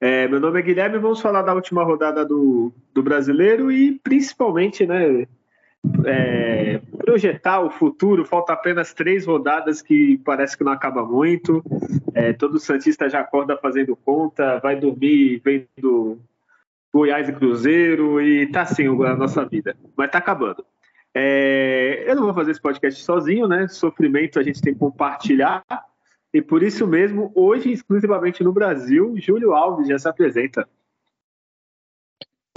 É, meu nome é Guilherme, vamos falar da última rodada do, do brasileiro e principalmente, né, é, projetar o futuro. Falta apenas três rodadas que parece que não acaba muito. É, todo Santista já acorda fazendo conta, vai dormir vendo Goiás e Cruzeiro e tá assim a nossa vida. Mas tá acabando. É, eu não vou fazer esse podcast sozinho, né? Sofrimento a gente tem que compartilhar. E por isso mesmo, hoje, exclusivamente no Brasil, Júlio Alves já se apresenta.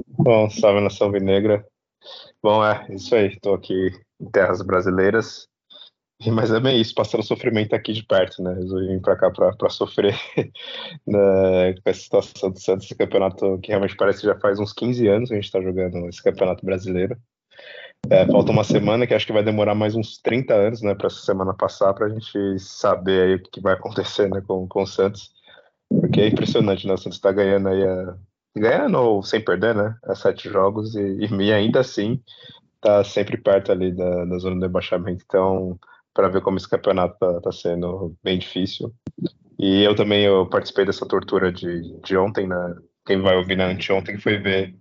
Bom, salve nação vinegra. Bom, é isso aí, estou aqui em terras brasileiras. Mas é bem isso, passando sofrimento aqui de perto, né? Resolvi vir para cá para sofrer né, com essa situação do Santos, esse campeonato que realmente parece que já faz uns 15 anos que a gente está jogando esse campeonato brasileiro. É, falta uma semana, que acho que vai demorar mais uns 30 anos, né, para essa semana passar, para a gente saber aí o que vai acontecer, né, com, com o Santos. Porque é impressionante, né, o Santos está ganhando aí, a, ganhando ou sem perder, né, a sete jogos, e, e ainda assim está sempre perto ali da, da zona do rebaixamento. Então, para ver como esse campeonato está tá sendo bem difícil. E eu também eu participei dessa tortura de, de ontem, né, quem vai ouvir na anteontem foi ver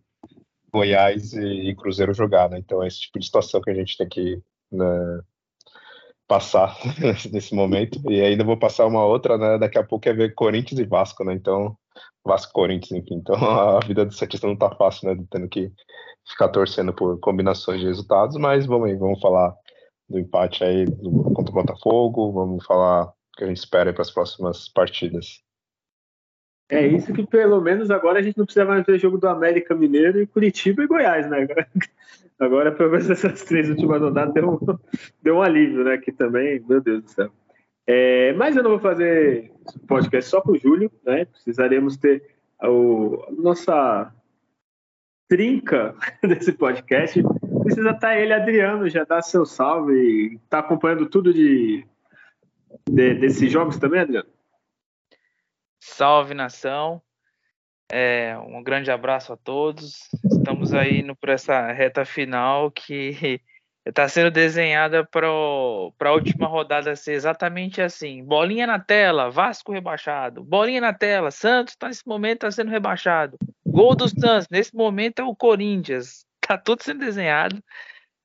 Goiás e, e Cruzeiro jogar, né? Então é esse tipo de situação que a gente tem que né, passar nesse momento. E ainda vou passar uma outra, né? Daqui a pouco é ver Corinthians e Vasco, né? Então, Vasco Corinthians, enfim. Então a vida do Santista não tá fácil, né? Tendo que ficar torcendo por combinações de resultados, mas vamos aí, vamos falar do empate aí do, contra o Botafogo, vamos falar o que a gente espera para as próximas partidas. É isso que pelo menos agora a gente não precisa mais ver jogo do América Mineiro e Curitiba e Goiás, né? Agora, pelo menos essas três últimas rodadas deu, um, deu um alívio, né? Que também, meu Deus do céu. É, mas eu não vou fazer podcast só com o Júlio, né? Precisaremos ter o, a nossa trinca desse podcast. Precisa estar tá ele, Adriano, já dá seu salve. Está acompanhando tudo de, de desses jogos também, Adriano? Salve nação. É, um grande abraço a todos. Estamos aí no, por essa reta final que está sendo desenhada para a última rodada ser exatamente assim: bolinha na tela, Vasco rebaixado, bolinha na tela, Santos tá, nesse momento está sendo rebaixado, gol do Santos, nesse momento é o Corinthians, tá tudo sendo desenhado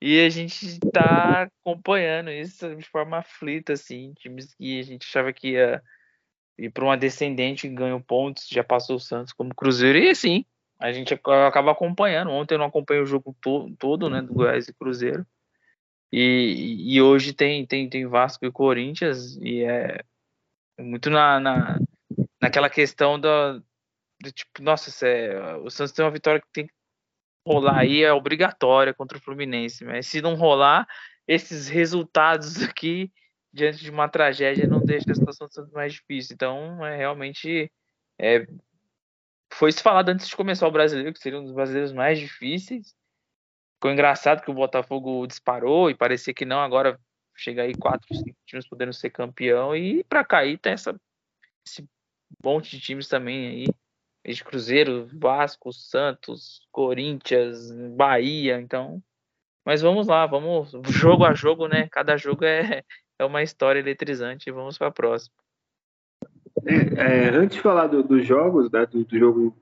e a gente está acompanhando isso de forma aflita, assim, times que a gente achava que ia e para uma descendente ganhou pontos, já passou o Santos como Cruzeiro, e assim, a gente acaba acompanhando. Ontem eu não acompanhei o jogo to todo, né, do Goiás e Cruzeiro. E, e hoje tem, tem, tem Vasco e Corinthians, e é muito na, na, naquela questão do tipo, nossa, é, o Santos tem uma vitória que tem que rolar aí, é obrigatória contra o Fluminense, mas se não rolar, esses resultados aqui diante de uma tragédia não deixa a situação sendo mais difícil. Então, é realmente é, foi se falado antes de começar o brasileiro, que seria um dos brasileiros mais difíceis. Ficou engraçado que o Botafogo disparou e parecia que não, agora chega aí quatro, cinco times podendo ser campeão e para cair tem essa esse monte de times também aí, de Cruzeiro, Vasco, Santos, Corinthians, Bahia, então mas vamos lá, vamos jogo a jogo, né? Cada jogo é, é uma história eletrizante. Vamos para a próxima. É, é, antes de falar dos do jogos, né, do, do, jogo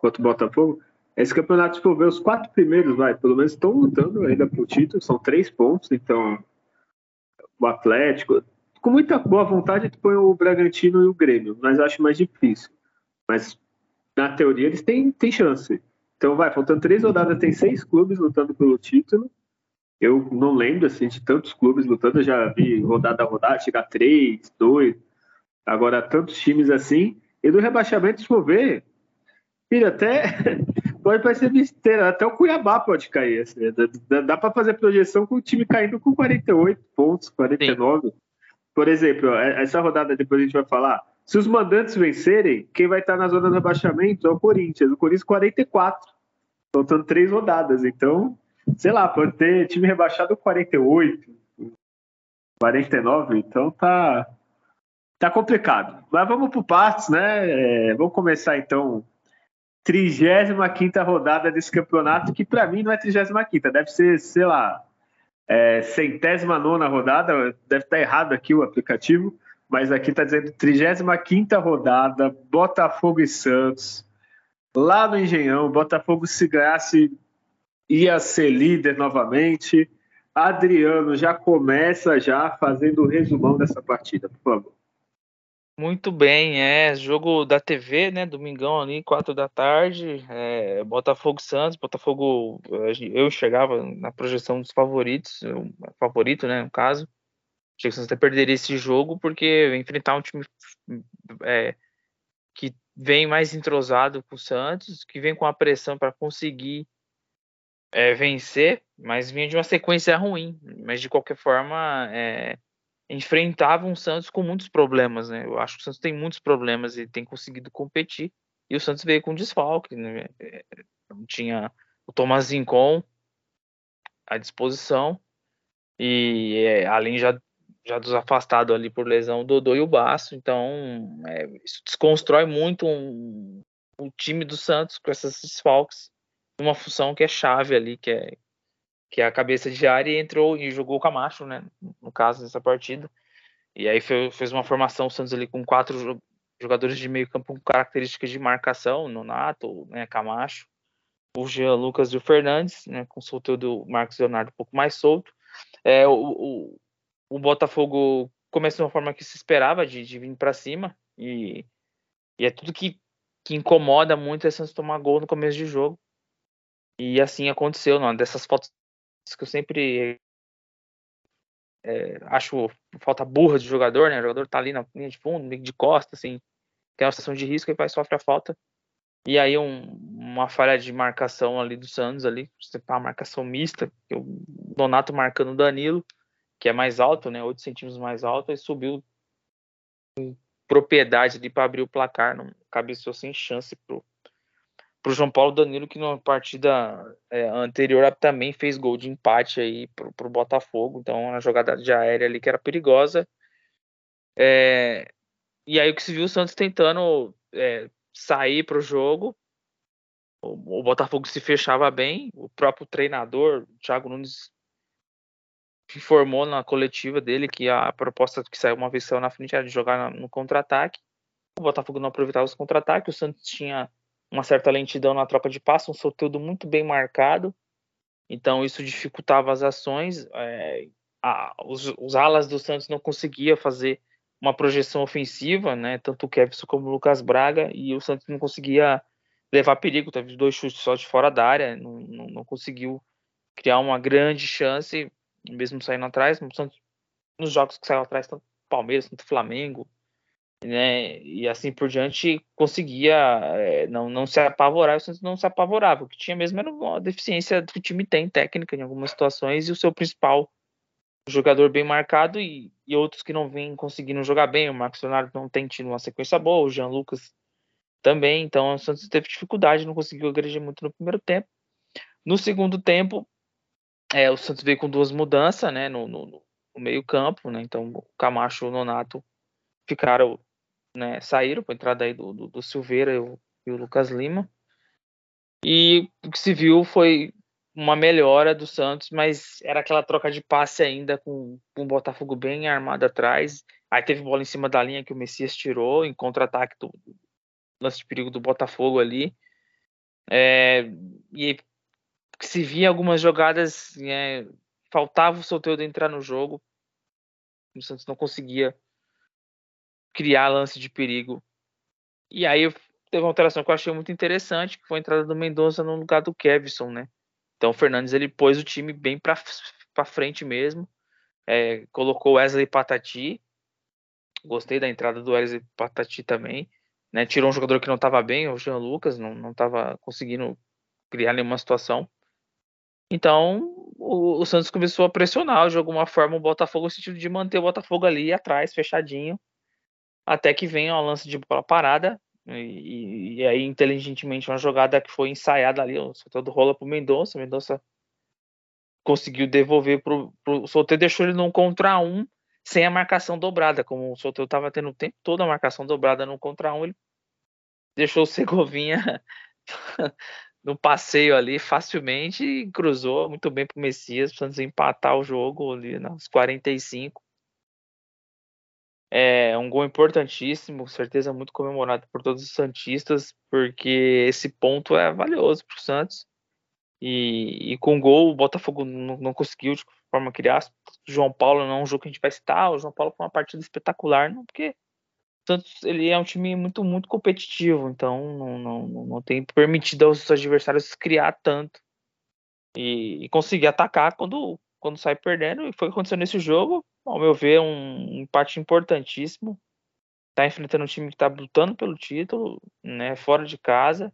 contra o Botafogo, esse campeonato, se for ver, os quatro primeiros, vai, pelo menos estão lutando ainda para o título, são três pontos, então o Atlético, com muita boa vontade, põe o Bragantino e o Grêmio, mas acho mais difícil. Mas na teoria eles têm, têm chance. Então vai, faltando três rodadas, tem seis clubes lutando pelo título, eu não lembro assim, de tantos clubes lutando, eu já vi rodada a rodada, chegar três, dois, agora tantos times assim. E do rebaixamento, se for ver, filho, até pode parecer besteira, até o Cuiabá pode cair. Assim, dá, dá para fazer projeção com o time caindo com 48 pontos, 49. Sim. Por exemplo, essa rodada depois a gente vai falar. Se os mandantes vencerem, quem vai estar na zona de rebaixamento é o Corinthians. O Corinthians 44, faltando três rodadas. Então, sei lá, pode ter time rebaixado 48, 49. Então tá, tá complicado. Mas vamos por partes, né? É, vamos começar então 35 rodada desse campeonato, que para mim não é 35, deve ser, sei lá, é, centésima nona rodada, deve estar errado aqui o aplicativo, mas aqui está dizendo 35 rodada, Botafogo e Santos, lá no Engenhão, Botafogo se ganhasse ia ser líder novamente. Adriano já começa já fazendo o resumão dessa partida, por favor. Muito bem, é jogo da TV, né? Domingão ali, quatro da tarde. É, Botafogo Santos, Botafogo. Eu chegava na projeção dos favoritos, favorito, né? No caso, achei que o Santos até perderia esse jogo porque enfrentar um time é, que vem mais entrosado com o Santos, que vem com a pressão para conseguir é, vencer, mas vinha de uma sequência ruim. Mas de qualquer forma, é, enfrentava um Santos com muitos problemas, né? Eu acho que o Santos tem muitos problemas e tem conseguido competir. E o Santos veio com desfalque, né? É, tinha o Thomas Zincon à disposição e é, além já já dos afastados ali por lesão, o Dodô e o Baço. Então, é, isso desconstrói muito um, o time do Santos com esses desfalques, uma função que é chave ali, que é que é a cabeça de área, e entrou e jogou o Camacho, né? No caso dessa partida. E aí fez uma formação o Santos ali com quatro jogadores de meio campo com características de marcação, Nonato, né, Camacho, o Jean Lucas e o Fernandes, né, com o solteiro do Marcos Leonardo um pouco mais solto. É, o, o, o Botafogo começou de uma forma que se esperava de, de vir para cima e, e, é tudo que, que incomoda muito é Santos tomar gol no começo de jogo. E assim aconteceu, não, dessas fotos que eu sempre é, acho falta burra de jogador, né? O jogador tá ali na linha de fundo, meio de costa, assim, tem uma situação de risco e vai sofre a falta. E aí um, uma falha de marcação ali do Santos ali, uma marcação mista, o Donato marcando o Danilo, que é mais alto, né? 8 centímetros mais alto, e subiu propriedade ali para abrir o placar, não cabeceou sem chance pro, para o João Paulo Danilo, que na partida é, anterior também fez gol de empate aí para o Botafogo. Então, uma jogada de aérea ali que era perigosa. É, e aí o que se viu o Santos tentando é, sair para o jogo. O Botafogo se fechava bem. O próprio treinador, Thiago Nunes, informou na coletiva dele que a proposta que saiu uma vez saiu na frente era de jogar no contra-ataque. O Botafogo não aproveitava os contra-ataques. O Santos tinha uma certa lentidão na troca de passe, um sorteio muito bem marcado, então isso dificultava as ações. É, a, os, os, alas do Santos não conseguiam fazer uma projeção ofensiva, né? Tanto o Kevson como o Lucas Braga, e o Santos não conseguia levar perigo, teve dois chutes só de fora da área, não, não, não conseguiu criar uma grande chance, mesmo saindo atrás. O Santos, nos jogos que saiu atrás, tanto Palmeiras, tanto Flamengo, né, e assim por diante, conseguia é, não, não se apavorar, o Santos não se apavorava. O que tinha mesmo era uma deficiência que o time tem técnica em algumas situações e o seu principal jogador bem marcado e, e outros que não vêm conseguindo jogar bem. O Marcos Leonardo não tem tido uma sequência boa, o Jean Lucas também. Então o Santos teve dificuldade, não conseguiu agredir muito no primeiro tempo. No segundo tempo, é, o Santos veio com duas mudanças né, no, no, no meio-campo. Né, então o Camacho e o Nonato ficaram né, saíram com a entrada aí do, do, do Silveira e o, e o, Lucas Lima. E o que se viu foi uma melhora do Santos, mas era aquela troca de passe ainda com, com o Botafogo bem armado atrás. Aí teve bola em cima da linha que o Messias tirou em contra-ataque do, lance de perigo do Botafogo ali. É, e se via algumas jogadas, é, faltava o Soteldo entrar no jogo. O Santos não conseguia criar lance de perigo. E aí teve uma alteração que eu achei muito interessante, que foi a entrada do Mendonça no lugar do Kevson, né? Então o Fernandes ele pôs o time bem para frente mesmo, é, colocou Wesley Patati, gostei da entrada do Wesley Patati também, né? Tirou um jogador que não estava bem, o Jean Lucas, não estava conseguindo criar nenhuma situação. Então o, o, Santos começou a pressionar de alguma forma o Botafogo no sentido de manter o Botafogo ali atrás, fechadinho, até que vem o lance de bola parada, e, e, aí inteligentemente uma jogada que foi ensaiada ali, o Soteldo rola pro Mendonça, Mendonça conseguiu devolver pro, pro Soteldo, deixou ele num contra um, sem a marcação dobrada, como o Soteldo estava tendo o tempo todo a marcação dobrada no contra um, ele deixou o Segovinha no passeio ali facilmente e cruzou muito bem pro Messias, precisando empatar o jogo ali nos 45. É um gol importantíssimo, certeza muito comemorado por todos os Santistas, porque esse ponto é valioso para o Santos. E, e, com o gol, o Botafogo não, não, conseguiu de forma criar. O João Paulo não é um jogo que a gente vai citar. O João Paulo foi uma partida espetacular, não, porque Santos ele é um time muito, muito competitivo, então não, não, não tem permitido aos adversários criar tanto e, e conseguir atacar quando, quando sai perdendo. E foi o que aconteceu nesse jogo ao meu ver, um empate importantíssimo. Está enfrentando um time que está lutando pelo título, né, fora de casa.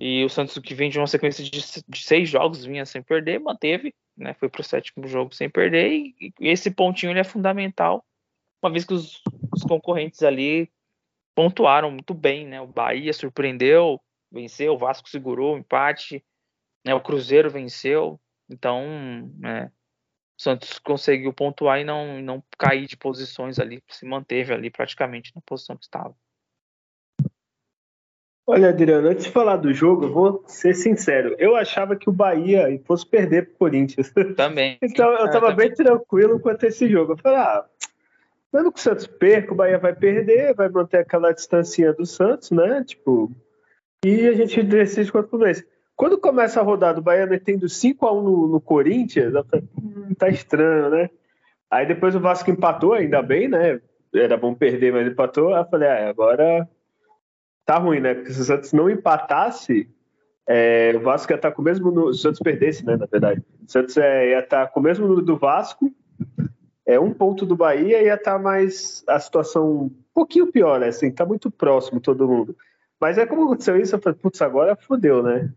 E o Santos, que vem de uma sequência de, seis jogos, vinha sem perder, manteve, né, foi para o sétimo jogo sem perder. E, e esse pontinho ele é fundamental, uma vez que os, os concorrentes ali pontuaram muito bem. Né, o Bahia surpreendeu, venceu, o Vasco segurou o empate, né, o Cruzeiro venceu. Então, é, o Santos conseguiu pontuar e não, não cair de posições ali, se manteve ali praticamente na posição que estava. Olha, Adriano, antes de falar do jogo, eu vou ser sincero. Eu achava que o Bahia fosse perder para o Corinthians. Também. então eu estava bem tranquilo quanto a esse jogo. Eu falei, ah, mesmo que o Santos perca, o Bahia vai perder, vai manter aquela distância do Santos, né? Tipo, e a gente decide quanto o mês. Quando começa a rodada, o Bahia metendo 5x1 no, no, Corinthians, falei, hum, tá estranho, né? Aí depois o Vasco empatou, ainda bem, né? Era bom perder, mas empatou. Aí eu falei, ah, agora tá ruim, né? Porque se o Santos não empatasse, é, o Vasco ia estar tá com o mesmo. No, se o Santos perdesse, né? Na verdade. O Santos é, ia estar tá com o mesmo número do Vasco, é um ponto do Bahia, ia estar tá mais. a situação um pouquinho pior, né? Assim, tá muito próximo todo mundo. Mas é como aconteceu isso, eu falei, putz, agora fodeu, né?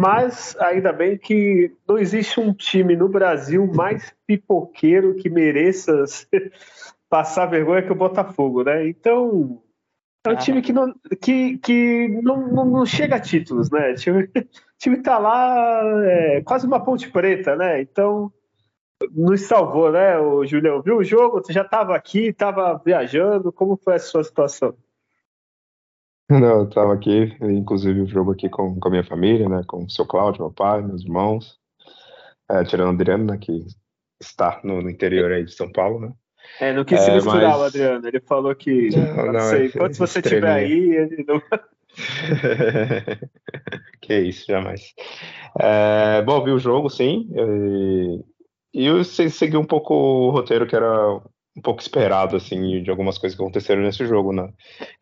Mas ainda bem que não existe um time no Brasil mais pipoqueiro que mereça passar vergonha que o Botafogo, né? Então, é um ah. time que não, que, que não, não, não chega a títulos, né? O time, time tá lá, é, quase uma ponte preta, né? Então, nos salvou, né, o Julião? Viu o jogo? Você já estava aqui, estava viajando, como foi a sua situação? Não, eu tava aqui, inclusive o jogo aqui com, com a minha família, né, com o seu Cláudio, meu pai, meus irmãos, é, tirando o Adriano, né, que está no, no, interior aí de São Paulo, né. É, não quis se é, misturar mas... o Adriano, ele falou que, não, não, sei, enquanto você estiver aí, ele não... que isso, jamais. É, bom, vi o jogo, sim, e, e eu segui um pouco o roteiro que era um pouco esperado, assim, de algumas coisas que aconteceram nesse jogo, né?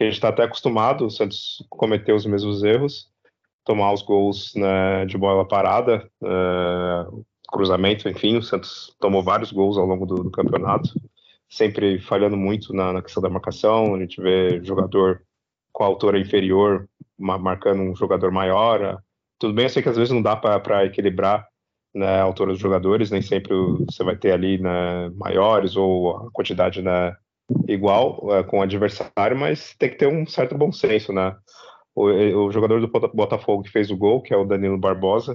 A gente está até acostumado, o Santos cometer os mesmos erros, tomar os gols né, de bola parada, uh, cruzamento, enfim, o Santos tomou vários gols ao longo do, do campeonato, sempre falhando muito na, na, questão da marcação, a gente vê jogador com a altura inferior marcando um jogador maior, tudo bem, eu sei que às vezes não dá para equilibrar né, altura dos jogadores, nem sempre você vai ter ali né, maiores ou a quantidade né, igual é, com o adversário, mas tem que ter um certo bom senso, né? O, o, jogador do Botafogo que fez o gol, que é o Danilo Barbosa,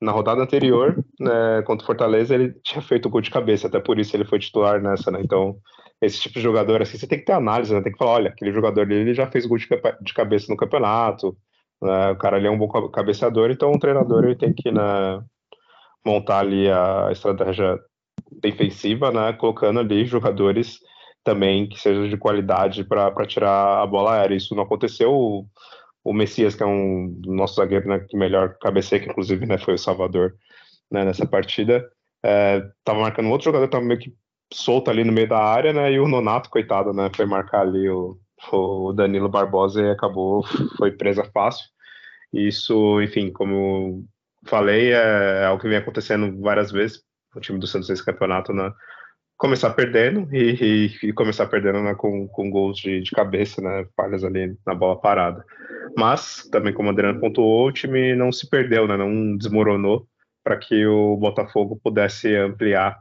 na rodada anterior, né, contra o Fortaleza, ele tinha feito o gol de cabeça, até por isso ele foi titular nessa, né? Então, esse tipo de jogador, assim, você tem que ter análise, né? Tem que falar, olha, aquele jogador dele já fez gol de, de cabeça no campeonato, né? o cara ali é um bom cabeceador, então o treinador ele tem que, né, montar ali a estratégia defensiva, né, colocando ali jogadores também que sejam de qualidade para tirar a bola aérea. Isso não aconteceu. O, o Messias, que é um nosso zagueiro né, que melhor cabeceia, que inclusive né, foi o Salvador né, nessa partida, estava é, marcando outro jogador, estava meio que solto ali no meio da área, né, e o Nonato, coitado, né, foi marcar ali o, o Danilo Barbosa e acabou, foi presa fácil. Isso, enfim, como falei, é, é algo que vem acontecendo várias vezes o time do Santos nesse campeonato, né? Começar perdendo e, e, e começar perdendo né, com, com gols de, de, cabeça, né? Falhas ali na bola parada. Mas, também como o Adriano pontuou, o time não se perdeu, né? Não desmoronou para que o Botafogo pudesse ampliar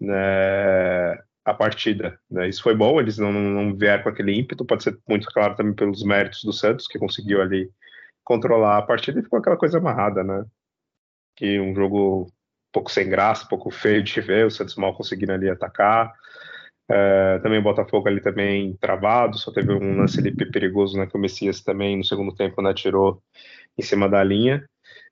né, a partida. Né? Isso foi bom, eles não, não vieram com aquele ímpeto, pode ser muito claro também pelos méritos do Santos, que conseguiu ali controlar a partida e ficou aquela coisa amarrada, né? Que um jogo um pouco sem graça, um pouco feio de ver, o Santos mal conseguindo ali atacar. É, também o Botafogo ali também travado, só teve um lance ali perigoso, né? Que o Messias também no segundo tempo né, tirou em cima da linha.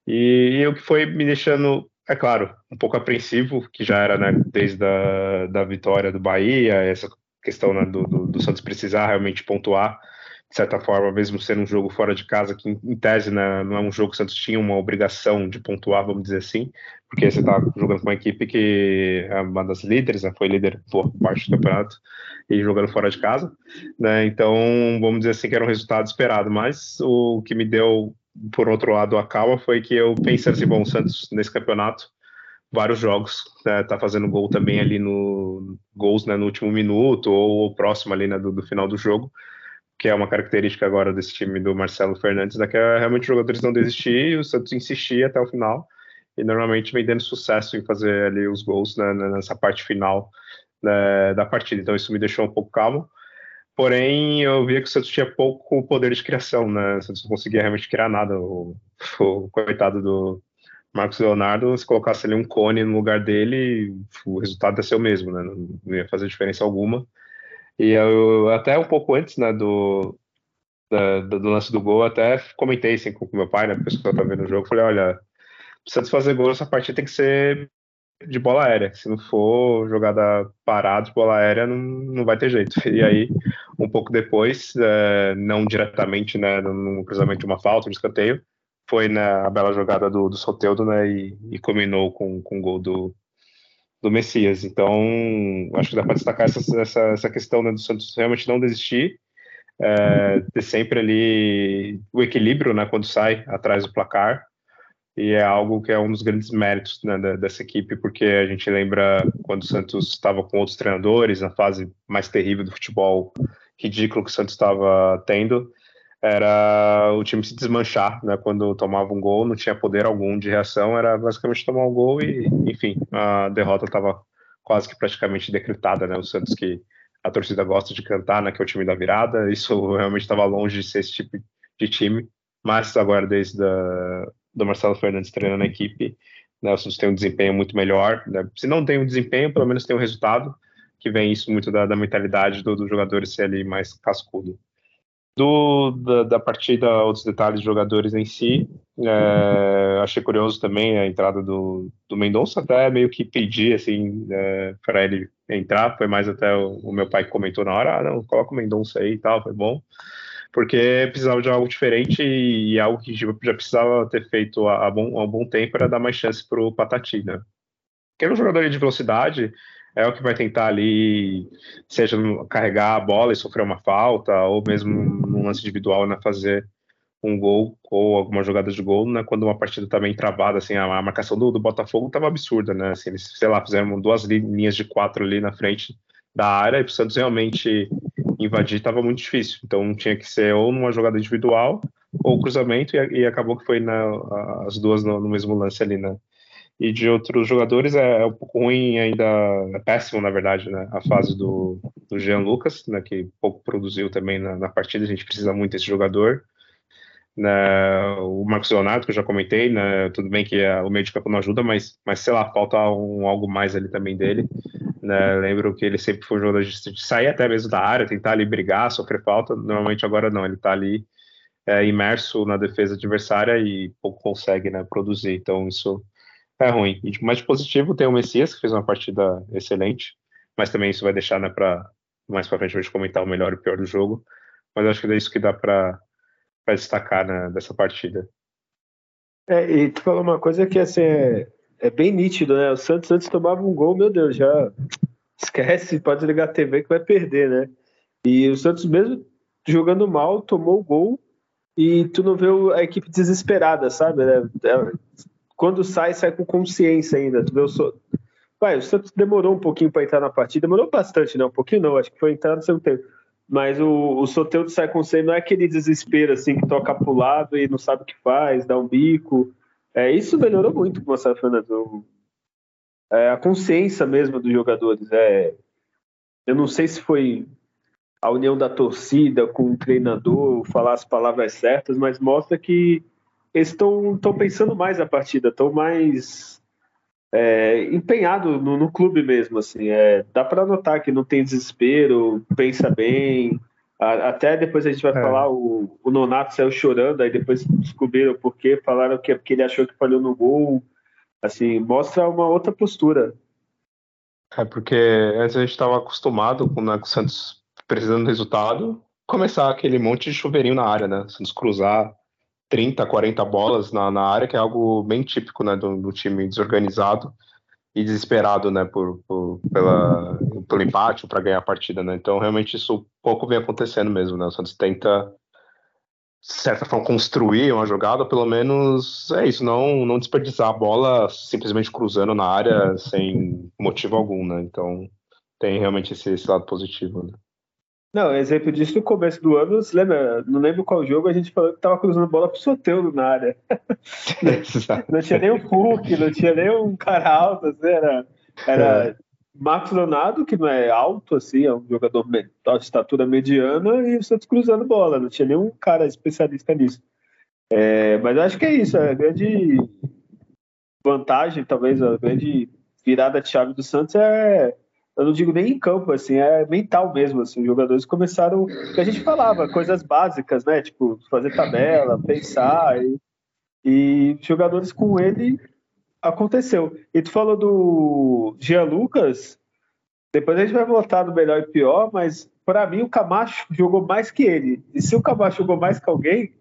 E, e o que foi me deixando é claro, um pouco apreensivo, que já era né, desde a da vitória do Bahia, essa questão né, do, do, do, Santos precisar realmente pontuar, de certa forma, mesmo sendo um jogo fora de casa, que em, tese né, não é um jogo que o Santos tinha uma obrigação de pontuar, vamos dizer assim, porque você está jogando com uma equipe que é uma das líderes, né, foi líder por parte do campeonato, e jogando fora de casa, né, então vamos dizer assim que era um resultado esperado, mas o que me deu por outro lado, a calma foi que eu pensei assim, bom, o Santos nesse campeonato, vários jogos, né, tá fazendo gol também ali no gols né, no último minuto ou próximo ali né, do, do, final do jogo, que é uma característica agora desse time do Marcelo Fernandes, né, que é realmente os jogadores não desistir e o Santos insistir até o final e normalmente vem dando sucesso em fazer ali os gols né, nessa parte final né, da partida. Então isso me deixou um pouco calmo. Porém, eu via que o Santos tinha pouco poder de criação, né? O Santos não conseguia realmente criar nada. O, o coitado do Marcos Leonardo, se colocasse ali um cone no lugar dele, o resultado ia ser o mesmo, né? Não ia fazer diferença alguma. E eu, até um pouco antes, né, do, da, do lance do gol, até comentei assim com meu pai, né, a pessoa tá vendo o jogo, falei, olha, Santos fazer gol nessa partida tem que ser de bola aérea. Se não for jogada parada de bola aérea, não, não vai ter jeito. E aí, um pouco depois, é, não diretamente né, no cruzamento de uma falta, de escanteio, foi na bela jogada do, do Soteudo né, e, e combinou com, com o gol do, do Messias. Então, acho que dá para destacar essa, essa, essa questão né, do Santos realmente não desistir, é, ter sempre ali o equilíbrio né, quando sai atrás do placar e é algo que é um dos grandes méritos né, dessa equipe, porque a gente lembra quando o Santos estava com outros treinadores, na fase mais terrível do futebol ridículo que o Santos estava tendo, era o time se desmanchar, né, quando tomava um gol, não tinha poder algum de reação, era basicamente tomar um gol e, enfim, a derrota estava quase que praticamente decretada, né, o Santos que a torcida gosta de cantar, né, que é o time da virada, isso realmente estava longe de ser esse tipo de time, mas agora desde a, do Marcelo Fernandes treinando a equipe, né, o Santos tem um desempenho muito melhor. Né? Se não tem um desempenho, pelo menos tem um resultado, que vem isso muito da, da mentalidade do, do jogador ser ali mais cascudo. Do, da, da, partida, outros detalhes de jogadores em si, é, achei curioso também a entrada do, do Mendonça, até meio que pedi assim, é, para ele entrar, foi mais até o, o, meu pai que comentou na hora, ah, não, coloca o Mendonça aí e tal, foi bom. Porque precisava de algo diferente e algo que já precisava ter feito há, bom, há um bom tempo era dar mais chance para o Patati, né? Porque é um jogador de velocidade, é o que vai tentar ali, seja carregar a bola e sofrer uma falta, ou mesmo num lance individual, né, fazer um gol ou alguma jogada de gol, né, quando uma partida está bem travada, assim, a, marcação do, do Botafogo estava absurda, né, assim, eles, sei lá, fizeram duas linhas de quatro ali na frente da área e precisamos realmente invadir estava muito difícil. Então tinha que ser ou numa jogada individual ou cruzamento, e, e acabou que foi na, as duas no, no, mesmo lance ali, né? E de outros jogadores é, é, um pouco ruim ainda, é péssimo na verdade, né? A fase do, do Jean Lucas, né? Que pouco produziu também na, na partida, a gente precisa muito desse jogador. Né, o Marcos Leonardo, que eu já comentei, né, tudo bem que a, o meio de campo não ajuda, mas, mas sei lá, falta um, algo mais ali também dele. Né? Lembro que ele sempre foi um jogador de, de sair até mesmo da área, tentar ali brigar, sofrer falta. Normalmente agora não, ele está ali é, imerso na defesa adversária e pouco consegue né, produzir. Então isso é ruim. E mais positivo tem o Messias, que fez uma partida excelente, mas também isso vai deixar né, para mais para frente a gente comentar o melhor e o pior do jogo. Mas acho que é isso que dá para destacar né, dessa partida. É, e tu falou uma coisa que assim, é, é bem nítido, né? O Santos antes tomava um gol, meu Deus, já esquece, pode ligar a TV que vai perder, né? E o Santos mesmo jogando mal, tomou o gol e tu não vê a equipe desesperada, sabe? É, é, quando sai, sai com consciência ainda. Tu vê o, so... Vai, o Santos demorou um pouquinho para entrar na partida, demorou bastante, né? Um pouquinho não, acho que foi entrar no segundo tempo. Mas o, o Soteldo sai com consciência, não é aquele desespero assim que toca pro lado e não sabe o que faz, dá um bico. É, isso melhorou muito com o Marcelo Fernandes. É, a consciência mesmo dos jogadores. É, eu não sei se foi a união da torcida com o treinador, falar as palavras certas, mas mostra que eles estão pensando mais a partida, estão mais é, empenhado no, no, clube mesmo, assim, é, dá para notar que não tem desespero, pensa bem, a, até depois a gente vai é. falar, o, o Nonato saiu chorando, aí depois descobriram o porquê, falaram que é porque ele achou que falhou no gol, assim, mostra uma outra postura. É porque antes a gente estava acostumado com, né, com o Santos precisando do resultado, começar aquele monte de chuveirinho na área, né, Santos cruzar 30, 40 bolas na, na área, que é algo bem típico né, do, do time desorganizado e desesperado né, por, por pela, pelo empate para ganhar a partida. Né? Então, realmente, isso pouco vem acontecendo mesmo. Né? O Santos tenta, de certa forma, construir uma jogada, pelo menos é isso, não, não desperdiçar a bola simplesmente cruzando na área sem motivo algum. Né? Então, tem realmente esse, esse lado positivo. Né? Não, exemplo disso no começo do ano, você lembra? Não lembro qual jogo, a gente falou que tava cruzando bola pro Soteldo na área. não tinha nem o Hulk, não tinha nem um cara alto, assim, era, era é. Marcos Leonardo, que não é alto, assim, é um jogador de estatura mediana, e o Santos cruzando bola, não tinha nenhum cara especialista nisso. É, mas acho que é isso, é a grande vantagem, talvez, a grande virada de chave do Santos é eu não digo nem em campo, assim, é mental mesmo, assim, os jogadores começaram, que a gente falava, coisas básicas, né, tipo, fazer tabela, pensar, e, e jogadores com ele aconteceu. E tu falou do Jean Lucas, depois a gente vai voltar no melhor e pior, mas para mim o Camacho jogou mais que ele, e se o Camacho jogou mais que alguém,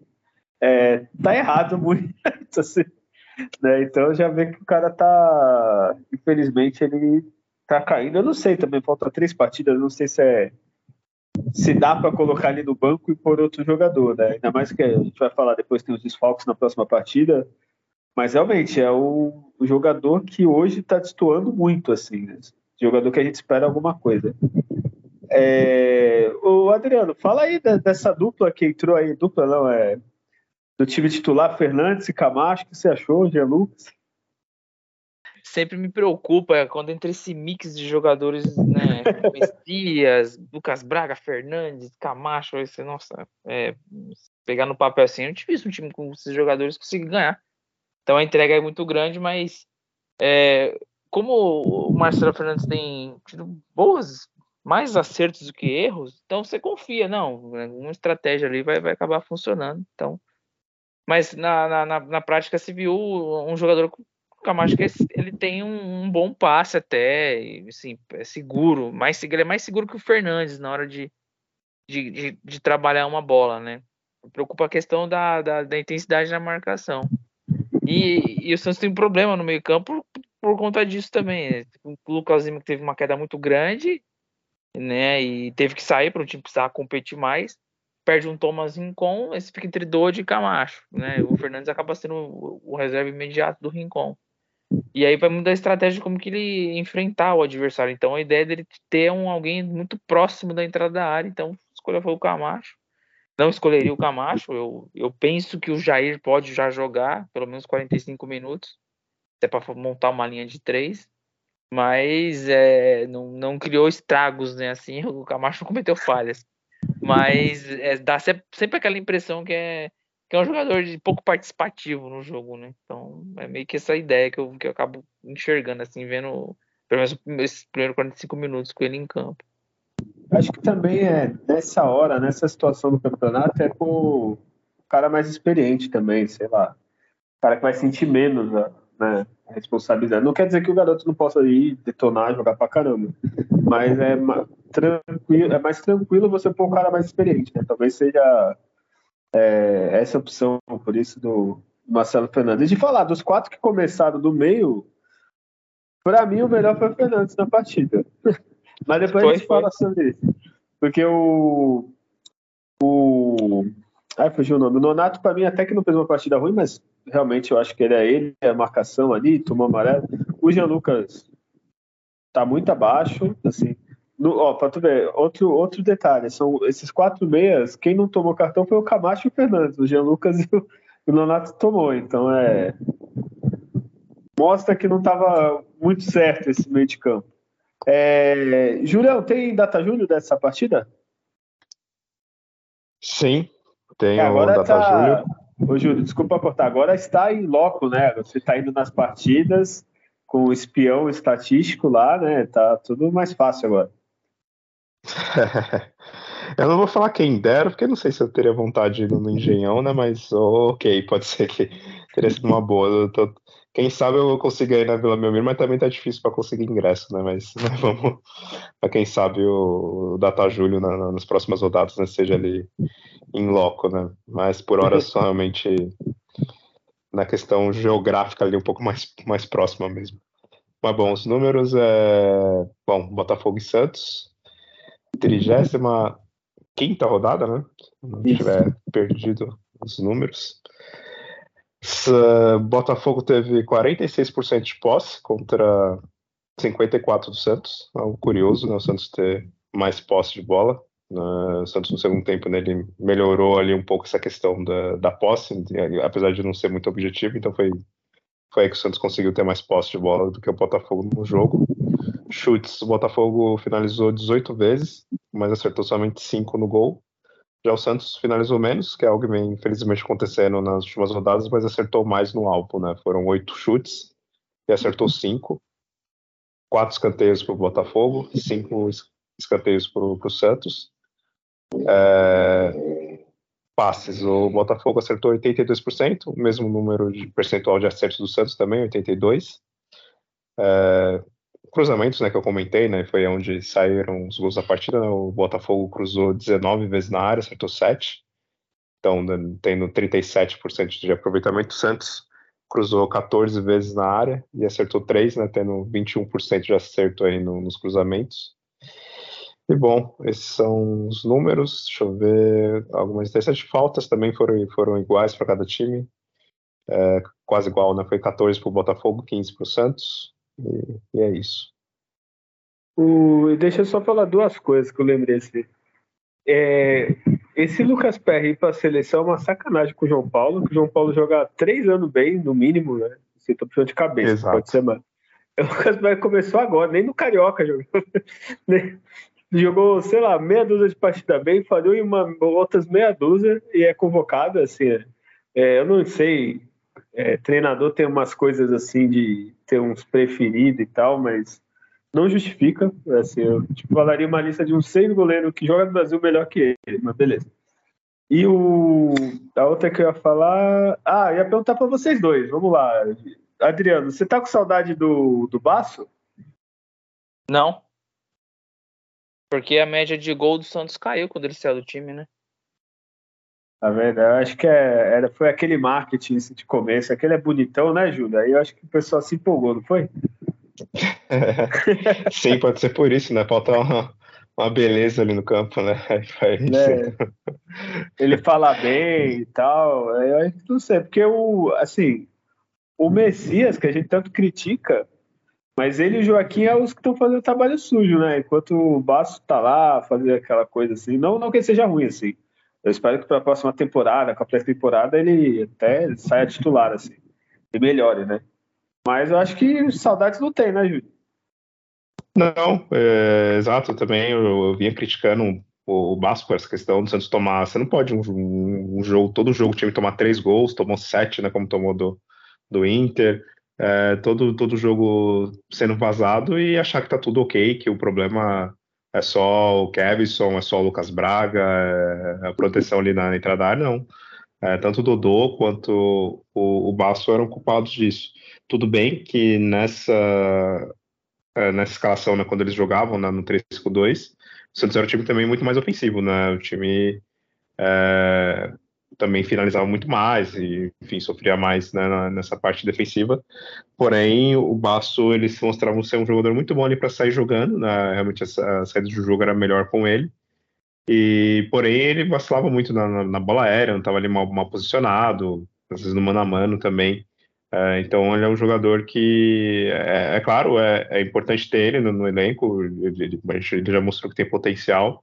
é, tá errado muito, assim, né, então já vê que o cara tá, infelizmente, ele tá caindo. Eu não sei também, falta três partidas, não sei se é se dá para colocar ali no banco e pôr outro jogador, né? Ainda mais que a gente vai falar depois tem os desfalques na próxima partida. Mas realmente é o, o jogador que hoje está destoando muito, assim, né? Jogador que a gente espera alguma coisa. É, o Adriano, fala aí dessa dupla que entrou aí, dupla não, é do time titular, Fernandes e Camacho, o que você achou, Jean Lucas? Sempre me preocupa quando entre esse mix de jogadores, né, Messias, Lucas Braga, Fernandes, Camacho, esse, nossa, é, pegar no papel assim, é difícil um time com esses jogadores conseguir ganhar. Então a entrega é muito grande, mas é, como o Marcelo Fernandes tem tido boas, mais acertos do que erros, então você confia, não, uma estratégia ali vai, vai acabar funcionando, então mas na, na, na prática se viu um jogador Camacho que ele tem um, bom passe até, assim, é seguro, mais, ele é mais seguro que o Fernandes na hora de, de, de, de trabalhar uma bola, né? Preocupa a questão da, da, da intensidade na marcação. E, e, o Santos tem um problema no meio campo por, por conta disso também. O Lucas Lima teve uma queda muito grande, né? E teve que sair para o time precisar competir mais. Perde um Thomas Rincon, esse fica entre Dodge e Camacho, né? O Fernandes acaba sendo o, o reserva imediato do Rincon. E aí vai mudar a estratégia de como que ele enfrentar o adversário. Então a ideia dele ter um alguém muito próximo da entrada da área. Então escolheu foi o Camacho. Não escolheria o Camacho. Eu, eu penso que o Jair pode já jogar pelo menos 45 minutos. Até para montar uma linha de três. Mas é, não, não criou estragos, né? Assim, o Camacho não cometeu falhas. Mas é, dá sempre aquela impressão que é que é um jogador de pouco participativo no jogo, né? Então é meio que essa ideia que eu, que eu acabo enxergando, assim, vendo pelo menos esses primeiros 45 minutos com ele em campo. Acho que também é nessa hora, nessa situação do campeonato, é com o cara mais experiente também, sei lá. O cara que vai sentir menos né, a responsabilidade. Não quer dizer que o garoto não possa ir detonar, jogar pra caramba. Mas é, tranquilo, é mais tranquilo você pôr um cara mais experiente, né? Talvez seja é, essa opção, por isso, do Marcelo Fernandes. De falar, dos quatro que começaram do meio, para mim o melhor foi o Fernandes na partida. Mas depois foi, a gente foi. fala sobre isso. Porque o. O. Ai, fugiu o nome. O Nonato, para mim, até que não fez uma partida ruim, mas realmente eu acho que ele é ele, é a marcação ali, tomou amarelo. O Jean Lucas tá muito abaixo, assim. No, ó, pra tu ver, outro, outro detalhe, são esses quatro meias, quem não tomou cartão foi o Camacho e o Fernandes, o Jean Lucas e o, o Nonato tomou, então é... Mostra que não estava muito certo esse meio de campo. É, Julião, tem data julho dessa partida? Sim, tem agora data tá... julho. Ô, Júlio, desculpa cortar. Agora está em loco, né? Você está indo nas partidas com o espião estatístico lá, né? Tá tudo mais fácil agora. eu não vou falar quem dera, porque não sei se eu teria vontade de ir no Engenhão, né? Mas ok, pode ser que teria sido uma boa. Tô... Quem sabe eu consiga ir na Vila Belmiro, mas também tá difícil para conseguir ingresso, né? Mas né, vamos para quem sabe o, o Data Júlio na, na, nas próximas rodadas, né? Seja ali em loco, né? Mas por hora só realmente na questão geográfica ali um pouco mais, mais próxima mesmo. Mas bom, os números é. Bom, Botafogo e Santos. 35 quinta rodada, né? Se não tiver perdido os números. Botafogo teve 46% de posse contra 54% do Santos. Algo curioso, né? O Santos ter mais posse de bola. Né? O Santos no segundo tempo né, ele melhorou ali um pouco essa questão da, da posse, apesar de não ser muito objetivo, então foi, foi aí que o Santos conseguiu ter mais posse de bola do que o Botafogo no jogo. Chutes, o Botafogo finalizou 18 vezes, mas acertou somente 5 no gol. Já o Santos finalizou menos, que é algo que vem infelizmente acontecendo nas últimas rodadas, mas acertou mais no alvo, né? Foram oito chutes e acertou cinco. Quatro escanteios para o Botafogo, cinco escanteios para o Santos. É... Passes, o Botafogo acertou 82%, o mesmo número de percentual de acertos do Santos também, 82%. É cruzamentos, né, que eu comentei, né, foi onde saíram os gols da partida, né, o Botafogo cruzou 19 vezes na área, acertou 7, então né, tendo 37% de aproveitamento, o Santos cruzou 14 vezes na área e acertou 3, né, tendo 21% de acerto aí no, nos cruzamentos. E bom, esses são os números, deixa eu ver, algumas interessantes. Faltas também foram, foram iguais para cada time, é, quase igual, né, foi 14 para o Botafogo, 15 para o Santos, e, e é isso. O, deixa eu só falar duas coisas que eu lembrei assim. É, esse Lucas Perry ir para a seleção é uma sacanagem com o João Paulo, que o João Paulo joga três anos bem, no mínimo, né? Você tá puxando de cabeça, Exato. pode ser, mano. O Lucas Perry começou agora, nem no Carioca jogou. jogou, sei lá, meia dúzia de partida bem, falhou em uma, outras meia dúzia e é convocado, assim. É, eu não sei, é, treinador tem umas coisas assim de ter uns preferidos e tal, mas não justifica. Assim, eu tipo, falaria uma lista de uns seis goleiros que jogam no Brasil melhor que ele, mas beleza. E o, a outra que eu ia falar. Ah, ia perguntar para vocês dois. Vamos lá. Adriano, você tá com saudade do, do Baço? Não. Porque a média de gol do Santos caiu quando ele saiu do time, né? Tá vendo? Eu acho que é, era, foi aquele marketing de começo. Aquele é bonitão, né, Júlia? Aí eu acho que o pessoal se empolgou, não foi? Sim, pode ser por isso, né? Falta uma, uma beleza ali no campo, né? É, ele fala bem e tal. Eu não sei, porque o, assim, o Messias, que a gente tanto critica, mas ele e o Joaquim é os que estão fazendo trabalho sujo, né? Enquanto o Basso tá lá, fazendo aquela coisa assim. Não, não que ele seja ruim, assim. Eu espero que para a próxima temporada, com a pré-temporada, ele até saia titular, assim. E melhore, né? Mas eu acho que saudades não tem, né, Júlio? Não, é, exato, também eu, eu vinha criticando o, Basco essa questão do Santos tomar. Você não pode um, um, um, jogo, todo jogo o time tomar três gols, tomou sete, né? Como tomou do, do Inter. É, todo, todo jogo sendo vazado e achar que tá tudo ok, que o problema é só o Kevson, é só o Lucas Braga, é a proteção ali na, na entrada da área, não. É, tanto o Dodô quanto o, o Basso eram culpados disso. Tudo bem que nessa, é, nessa escalação, né, quando eles jogavam né, no 3-5-2, o Santos era um time também muito mais ofensivo, né? O time é, também finalizava muito mais e, enfim, sofria mais né, nessa parte defensiva. Porém, o Basso ele se mostrava ser um jogador muito bom ali para sair jogando, né? Realmente a, saída do jogo era melhor com ele. E, porém, ele vacilava muito na, na bola aérea, não estava ali mal, mal, posicionado, às vezes no mano a mano também. É, então, ele é um jogador que, é, é claro, é, é, importante ter ele no, no elenco, ele, ele, ele, já mostrou que tem potencial,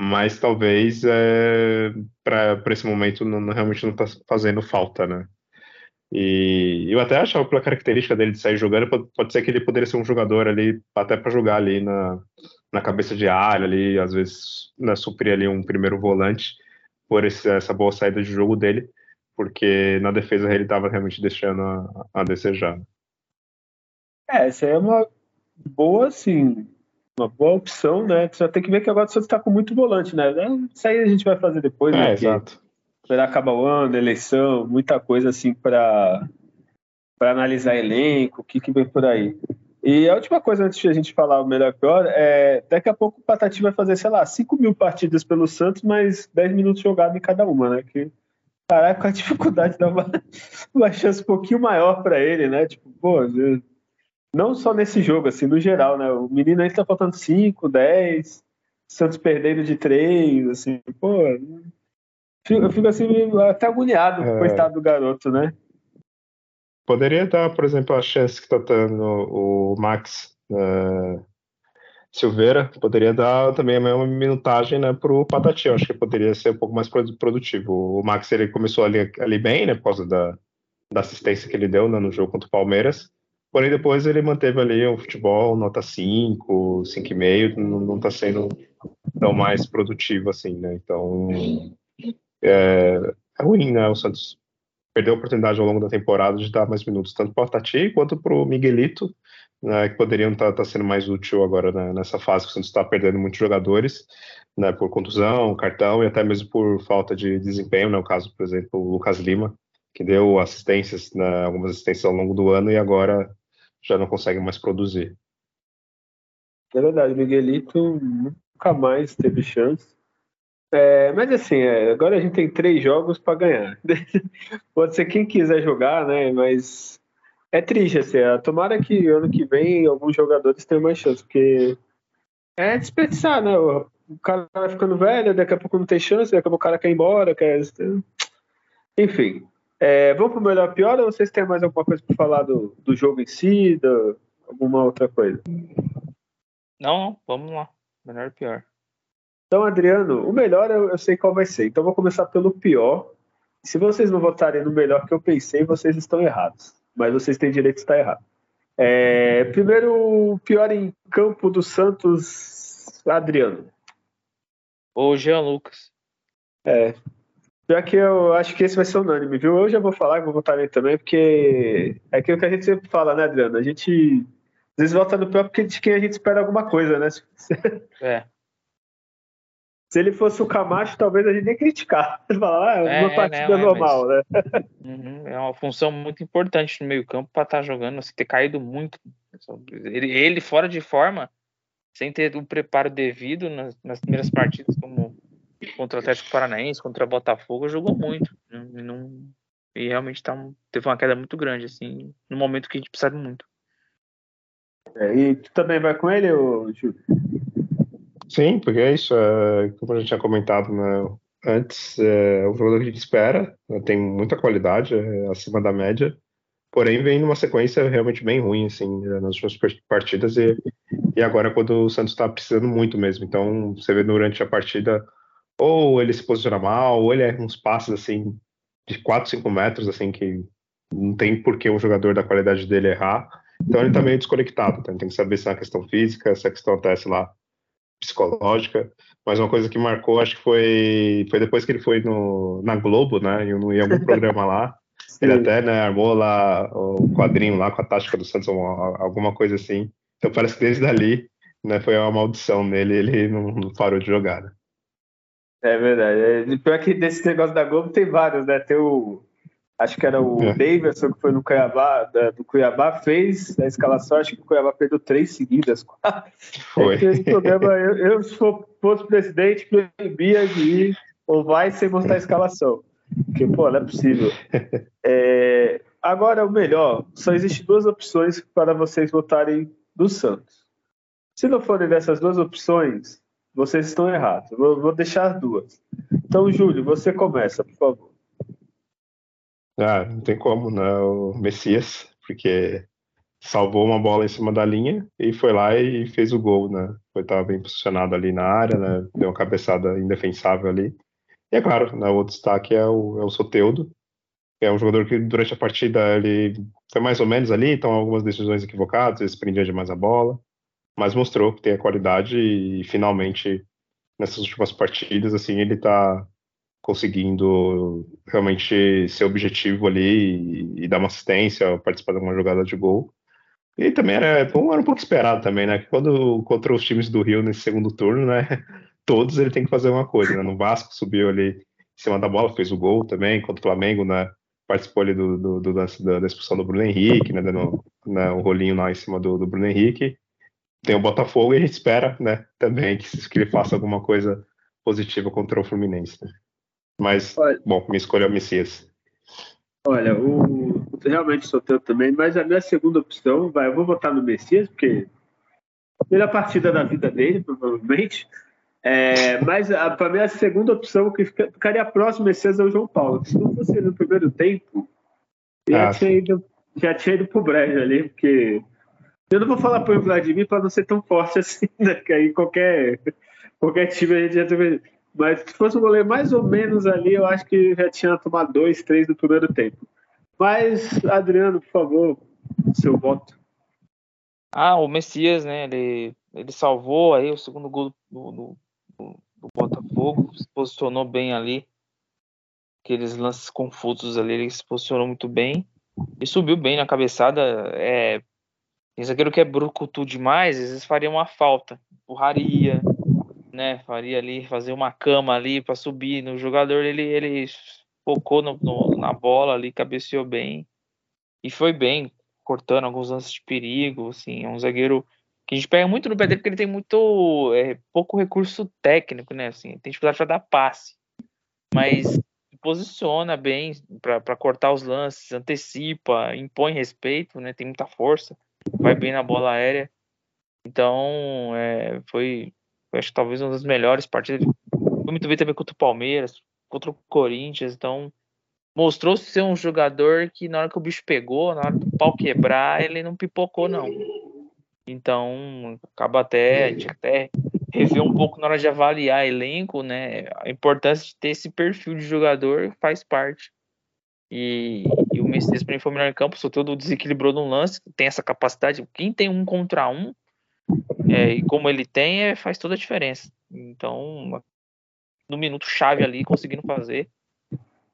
mas talvez é, para esse momento não, realmente não está fazendo falta, né? E eu até achava pela característica dele de sair jogando, pode, pode ser que ele poderia ser um jogador ali, até para jogar ali na, na cabeça de área, ali, às vezes né, suprir ali um primeiro volante por esse, essa boa saída de jogo dele, porque na defesa ele estava realmente deixando a, a desejar. É, essa é uma boa, assim, uma boa opção, né? Só tem que ver que agora você está com muito volante, né? Isso aí a gente vai fazer depois, é, né? Exato esperar acabar o ano, eleição, muita coisa assim para para analisar elenco, o que, que vem por aí. E a última coisa antes de a gente falar o melhor e pior, é daqui a pouco o Patati vai fazer, sei lá, 5 mil partidas pelo Santos, mas 10 minutos jogado em cada uma, né? Que, caraca, a dificuldade dá uma, uma chance um pouquinho maior para ele, né? Tipo, pô, não só nesse jogo, assim, no geral, né? O menino aí tá faltando 5, 10, Santos perdendo de 3, assim, pô, eu fico assim, até agoniado, é... coitado do garoto, né? Poderia dar, por exemplo, a chance que está dando o Max uh, Silveira, poderia dar também a mesma minutagem né, para o Patati. Eu acho que poderia ser um pouco mais produtivo. O Max ele começou ali, ali bem, né, por causa da, da assistência que ele deu né, no jogo contra o Palmeiras. Porém, depois ele manteve ali um futebol nota 5, 5,5, não está sendo tão mais produtivo assim, né? Então, é, é ruim, né? O Santos perdeu a oportunidade ao longo da temporada de dar mais minutos, tanto para o Tati quanto para o Miguelito, né, que poderiam estar tá, tá sendo mais útil agora né, nessa fase que o Santos está perdendo muitos jogadores, né, por contusão, cartão e até mesmo por falta de desempenho, né, o caso, por exemplo, o Lucas Lima, que deu assistências, né, algumas assistências ao longo do ano e agora já não consegue mais produzir. É verdade, Miguelito nunca mais teve chance. É, mas assim, é, agora a gente tem três jogos para ganhar. Pode ser quem quiser jogar, né? Mas é triste, assim. É, tomara que ano que vem alguns jogadores tenham mais chance, porque é desperdiçar, né? O, o cara vai ficando velho, daqui a pouco não tem chance, daqui a pouco o cara quer ir embora, quer. Enfim. É, vamos pro melhor pior ou vocês têm mais alguma coisa para falar do, do jogo em si, do, alguma outra coisa? Não, vamos lá. Melhor pior. Então, Adriano, o melhor eu, eu sei qual vai ser. Então, vou começar pelo pior. Se vocês não votarem no melhor que eu pensei, vocês estão errados. Mas vocês têm direito de estar errado. É, primeiro, o pior em campo do Santos, Adriano. O Jean Lucas. É. Pior que eu acho que esse vai ser unânime, viu? Eu já vou falar, vou votar nele também, porque é aquilo que a gente sempre fala, né, Adriano? A gente às vezes vota no porque de quem a gente espera alguma coisa, né? É. Se ele fosse o Camacho, talvez a gente nem criticar. Falar, ah, é uma partida né, normal, mas... né? Uhum, é uma função muito importante no meio-campo para estar tá jogando, assim, ter caído muito. Ele, ele, fora de forma, sem ter o preparo devido nas, nas primeiras partidas, como contra o Atlético Paranaense, contra o Botafogo, jogou muito. Né? E, não, e realmente tá, teve uma queda muito grande, assim, no momento que a gente precisava muito. É, e tu também vai com ele, Júlio? Sim, porque é isso, é, como a gente tinha comentado né, antes, é um jogador que a gente espera, né, tem muita qualidade, é acima da média, porém vem numa sequência realmente bem ruim, assim, né, nas últimas partidas e, e agora quando o Santos está precisando muito mesmo, então você vê durante a partida ou ele se posiciona mal, ou ele é uns passes, assim, de 4, 5 metros, assim, que não tem por que um jogador da qualidade dele errar, então ele está meio desconectado, então tem que saber se é uma questão física, se a questão até, sei lá, psicológica, mas uma coisa que marcou, acho que foi, foi depois que ele foi no, na Globo, né, em, em algum programa lá, ele até né, armou lá o quadrinho lá com a tática do Santos, alguma coisa assim. Então parece que desde ali né, foi uma maldição nele, ele não, não parou de jogar. Né? É verdade. É, pior que desse negócio da Globo tem vários, né? Tem o, acho que era o é. Davidson que foi no Cuiabá, da, do Cuiabá, fez a escalação, acho que o Cuiabá perdeu três seguidas. Foi. É esse programa, eu, eu, se fosse presidente, proibia de ir ou vai sem mostrar a escalação. Porque, pô, não é possível. É, agora, o melhor, só existem duas opções para vocês votarem do Santos. Se não forem dessas duas opções, vocês estão errados. Vou, vou deixar duas. Então, Júlio, você começa, por favor. Ah, não tem como, né? O Messias, porque salvou uma bola em cima da linha e foi lá e fez o gol, né? Foi estava bem posicionado ali na área, né? Deu uma cabeçada indefensável ali. E é claro, né, o outro destaque é o, é o Soteudo, É um jogador que durante a partida ele foi mais ou menos ali, então algumas decisões equivocadas, ele prendia demais a bola, mas mostrou que tem a qualidade e finalmente nessas últimas partidas assim ele está conseguindo realmente ser objetivo ali e, e, dar uma assistência, participar de uma jogada de gol. E também era, era um pouco esperado também, né? Quando contra os times do Rio nesse segundo turno, né? Todos ele tem que fazer uma coisa, né? No Vasco subiu ali em cima da bola, fez o gol também, contra o Flamengo, né? Participou ali do, do, do da, da, expulsão do Bruno Henrique, né? Dando né, um rolinho lá em cima do, do Bruno Henrique. Tem o Botafogo e a gente espera, né? Também que, que ele faça alguma coisa positiva contra o Fluminense. Né? Mas, olha, bom, minha escolha é o Messias. Olha, o, realmente sou teu também, mas a minha segunda opção, vai, eu vou votar no Messias, porque primeira partida da vida dele, provavelmente. É, mas para mim a segunda opção que ficaria próximo Messias é o João Paulo. Se não fosse no primeiro tempo, já, ah, tinha, ido, já tinha ido pro brejo ali, porque eu não vou falar para o Vladimir para não ser tão forte assim, né? Que aí qualquer, qualquer time a gente já teve. Mas se fosse um goleiro mais ou menos ali, eu acho que já tinha tomado dois, três no primeiro tempo. Mas, Adriano, por favor, seu voto. Ah, o Messias, né? Ele, ele salvou aí o segundo gol do, do, do, do Botafogo, se posicionou bem ali. Aqueles lances confusos ali, ele se posicionou muito bem. E subiu bem na cabeçada. É, tem zagueiro que é brucutu demais, às vezes faria uma falta. Empurraria, né? Faria ali, fazer uma cama ali para subir no jogador. Ele, ele focou no, no, na bola ali, cabeceou bem e foi bem, cortando alguns lances de perigo. Assim, é um zagueiro que a gente pega muito no pé dele porque ele tem muito é, pouco recurso técnico, né? Assim, tem dificuldade para dar passe, mas posiciona bem para cortar os lances, antecipa, impõe respeito, né? Tem muita força, vai bem na bola aérea. Então, é, foi, acho que talvez uma das melhores partidas. Foi muito bem também contra o Palmeiras, contra o Corinthians, então mostrou ser um jogador que na hora que o bicho pegou, na hora do pau quebrar, ele não pipocou não. Então, acaba até, a gente até rever um pouco na hora de avaliar elenco, né? A importância de ter esse perfil de jogador faz parte. E, e o Messias para mim foi o melhor em campo, só todo desequilibrou no lance, tem essa capacidade. Quem tem um contra um, é, e como ele tem, é, faz toda a diferença. Então, no minuto chave ali, conseguindo fazer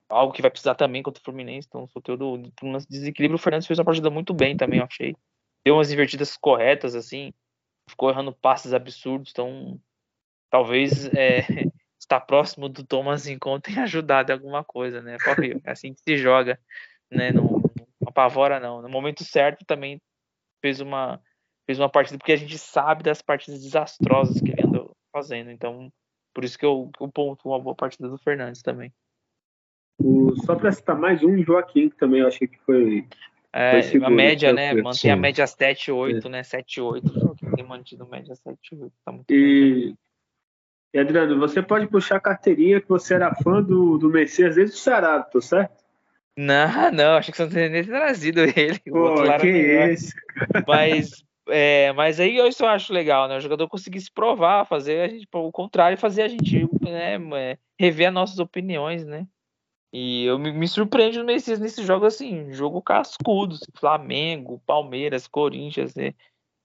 algo que vai precisar também contra o Fluminense. Então, Soteldo, por um desequilíbrio, o Fernandes fez uma partida muito bem também, eu achei. Deu umas invertidas corretas, assim, ficou errando passes absurdos. Então, talvez é, estar próximo do Thomas conta tenha ajudado em alguma coisa, né? É assim que se joga, né? Não, não apavora, não. No momento certo também fez uma, fez uma partida, porque a gente sabe das partidas desastrosas que ele andou fazendo. Então, por isso que eu, eu ponto uma boa partida do Fernandes também. O, só para citar mais um, Joaquim, que também eu achei que foi. É, foi a média, né? Mantém a média 7-8, é. né? 7-8. Joaquim tem mantido média 7-8. Tá muito e, bem. e, Adriano, você pode puxar a carteirinha que você era fã do, do Messias desde o Ceará, tô certo? Não, não, acho que você não tem nem trazido ele. Pô, que é esse? Mas é, mas aí eu isso eu acho legal, né? O jogador conseguir se provar, fazer a gente, o contrário, fazer a gente né, é, rever as nossas opiniões, né? E eu me, me surpreende no Messias nesse jogo assim, jogo cascudo, Flamengo, Palmeiras, Corinthians, né?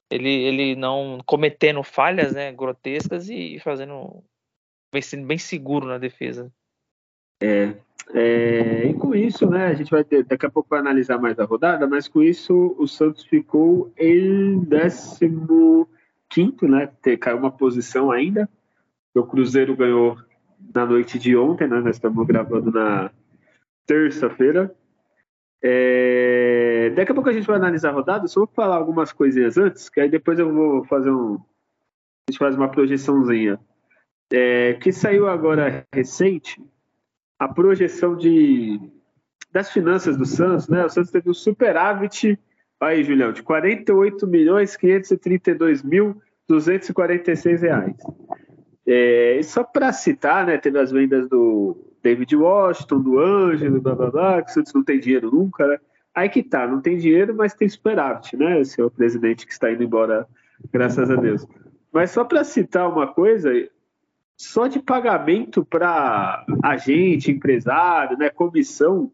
ele, ele não cometendo falhas, né, grotescas e fazendo sendo bem seguro na defesa. É, é, e com isso, né, a gente vai ter, daqui a pouco vai analisar mais a rodada, mas com isso o Santos ficou em 15, né, caiu uma posição ainda. O Cruzeiro ganhou na noite de ontem, né, nós estamos gravando na terça-feira. É, daqui a pouco a gente vai analisar a rodada, só vou falar algumas coisinhas antes, que aí depois eu vou fazer um. A gente faz uma projeçãozinha. É, que saiu agora recente a projeção de, das finanças do Santos, né? O Santos teve um superávit, aí, Julião, de 48 milhões 532 mil 246 reais. É, só para citar, né? Teve as vendas do David Washington, do Ângelo, blá blá blá, que o Santos não tem dinheiro nunca, né? Aí que tá, não tem dinheiro, mas tem superávit, né? Esse é o presidente que está indo embora, graças a Deus. Mas só para citar uma coisa, só de pagamento para agente, empresário, né, comissão,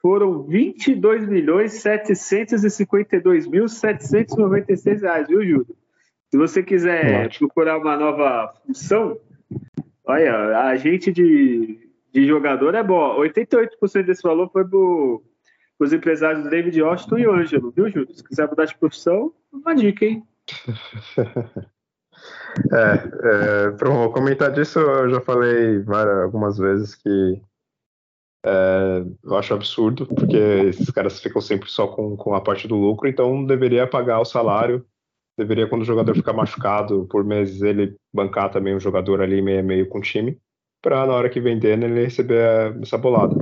foram 22 milhões 752 mil 796 reais, viu, Júlio? Se você quiser Ótimo. procurar uma nova função, olha, agente de, de jogador é bom. 88% desse valor foi para os empresários David Austin e Ângelo, viu, Júlio? Se quiser mudar de profissão, uma dica, hein? É, é para comentar disso, eu já falei várias, algumas vezes que é, eu acho absurdo, porque esses caras ficam sempre só com, com a parte do lucro, então deveria pagar o salário, deveria, quando o jogador ficar machucado por meses, ele bancar também o jogador ali meio, meio com o time, para na hora que vender ele receber essa bolada.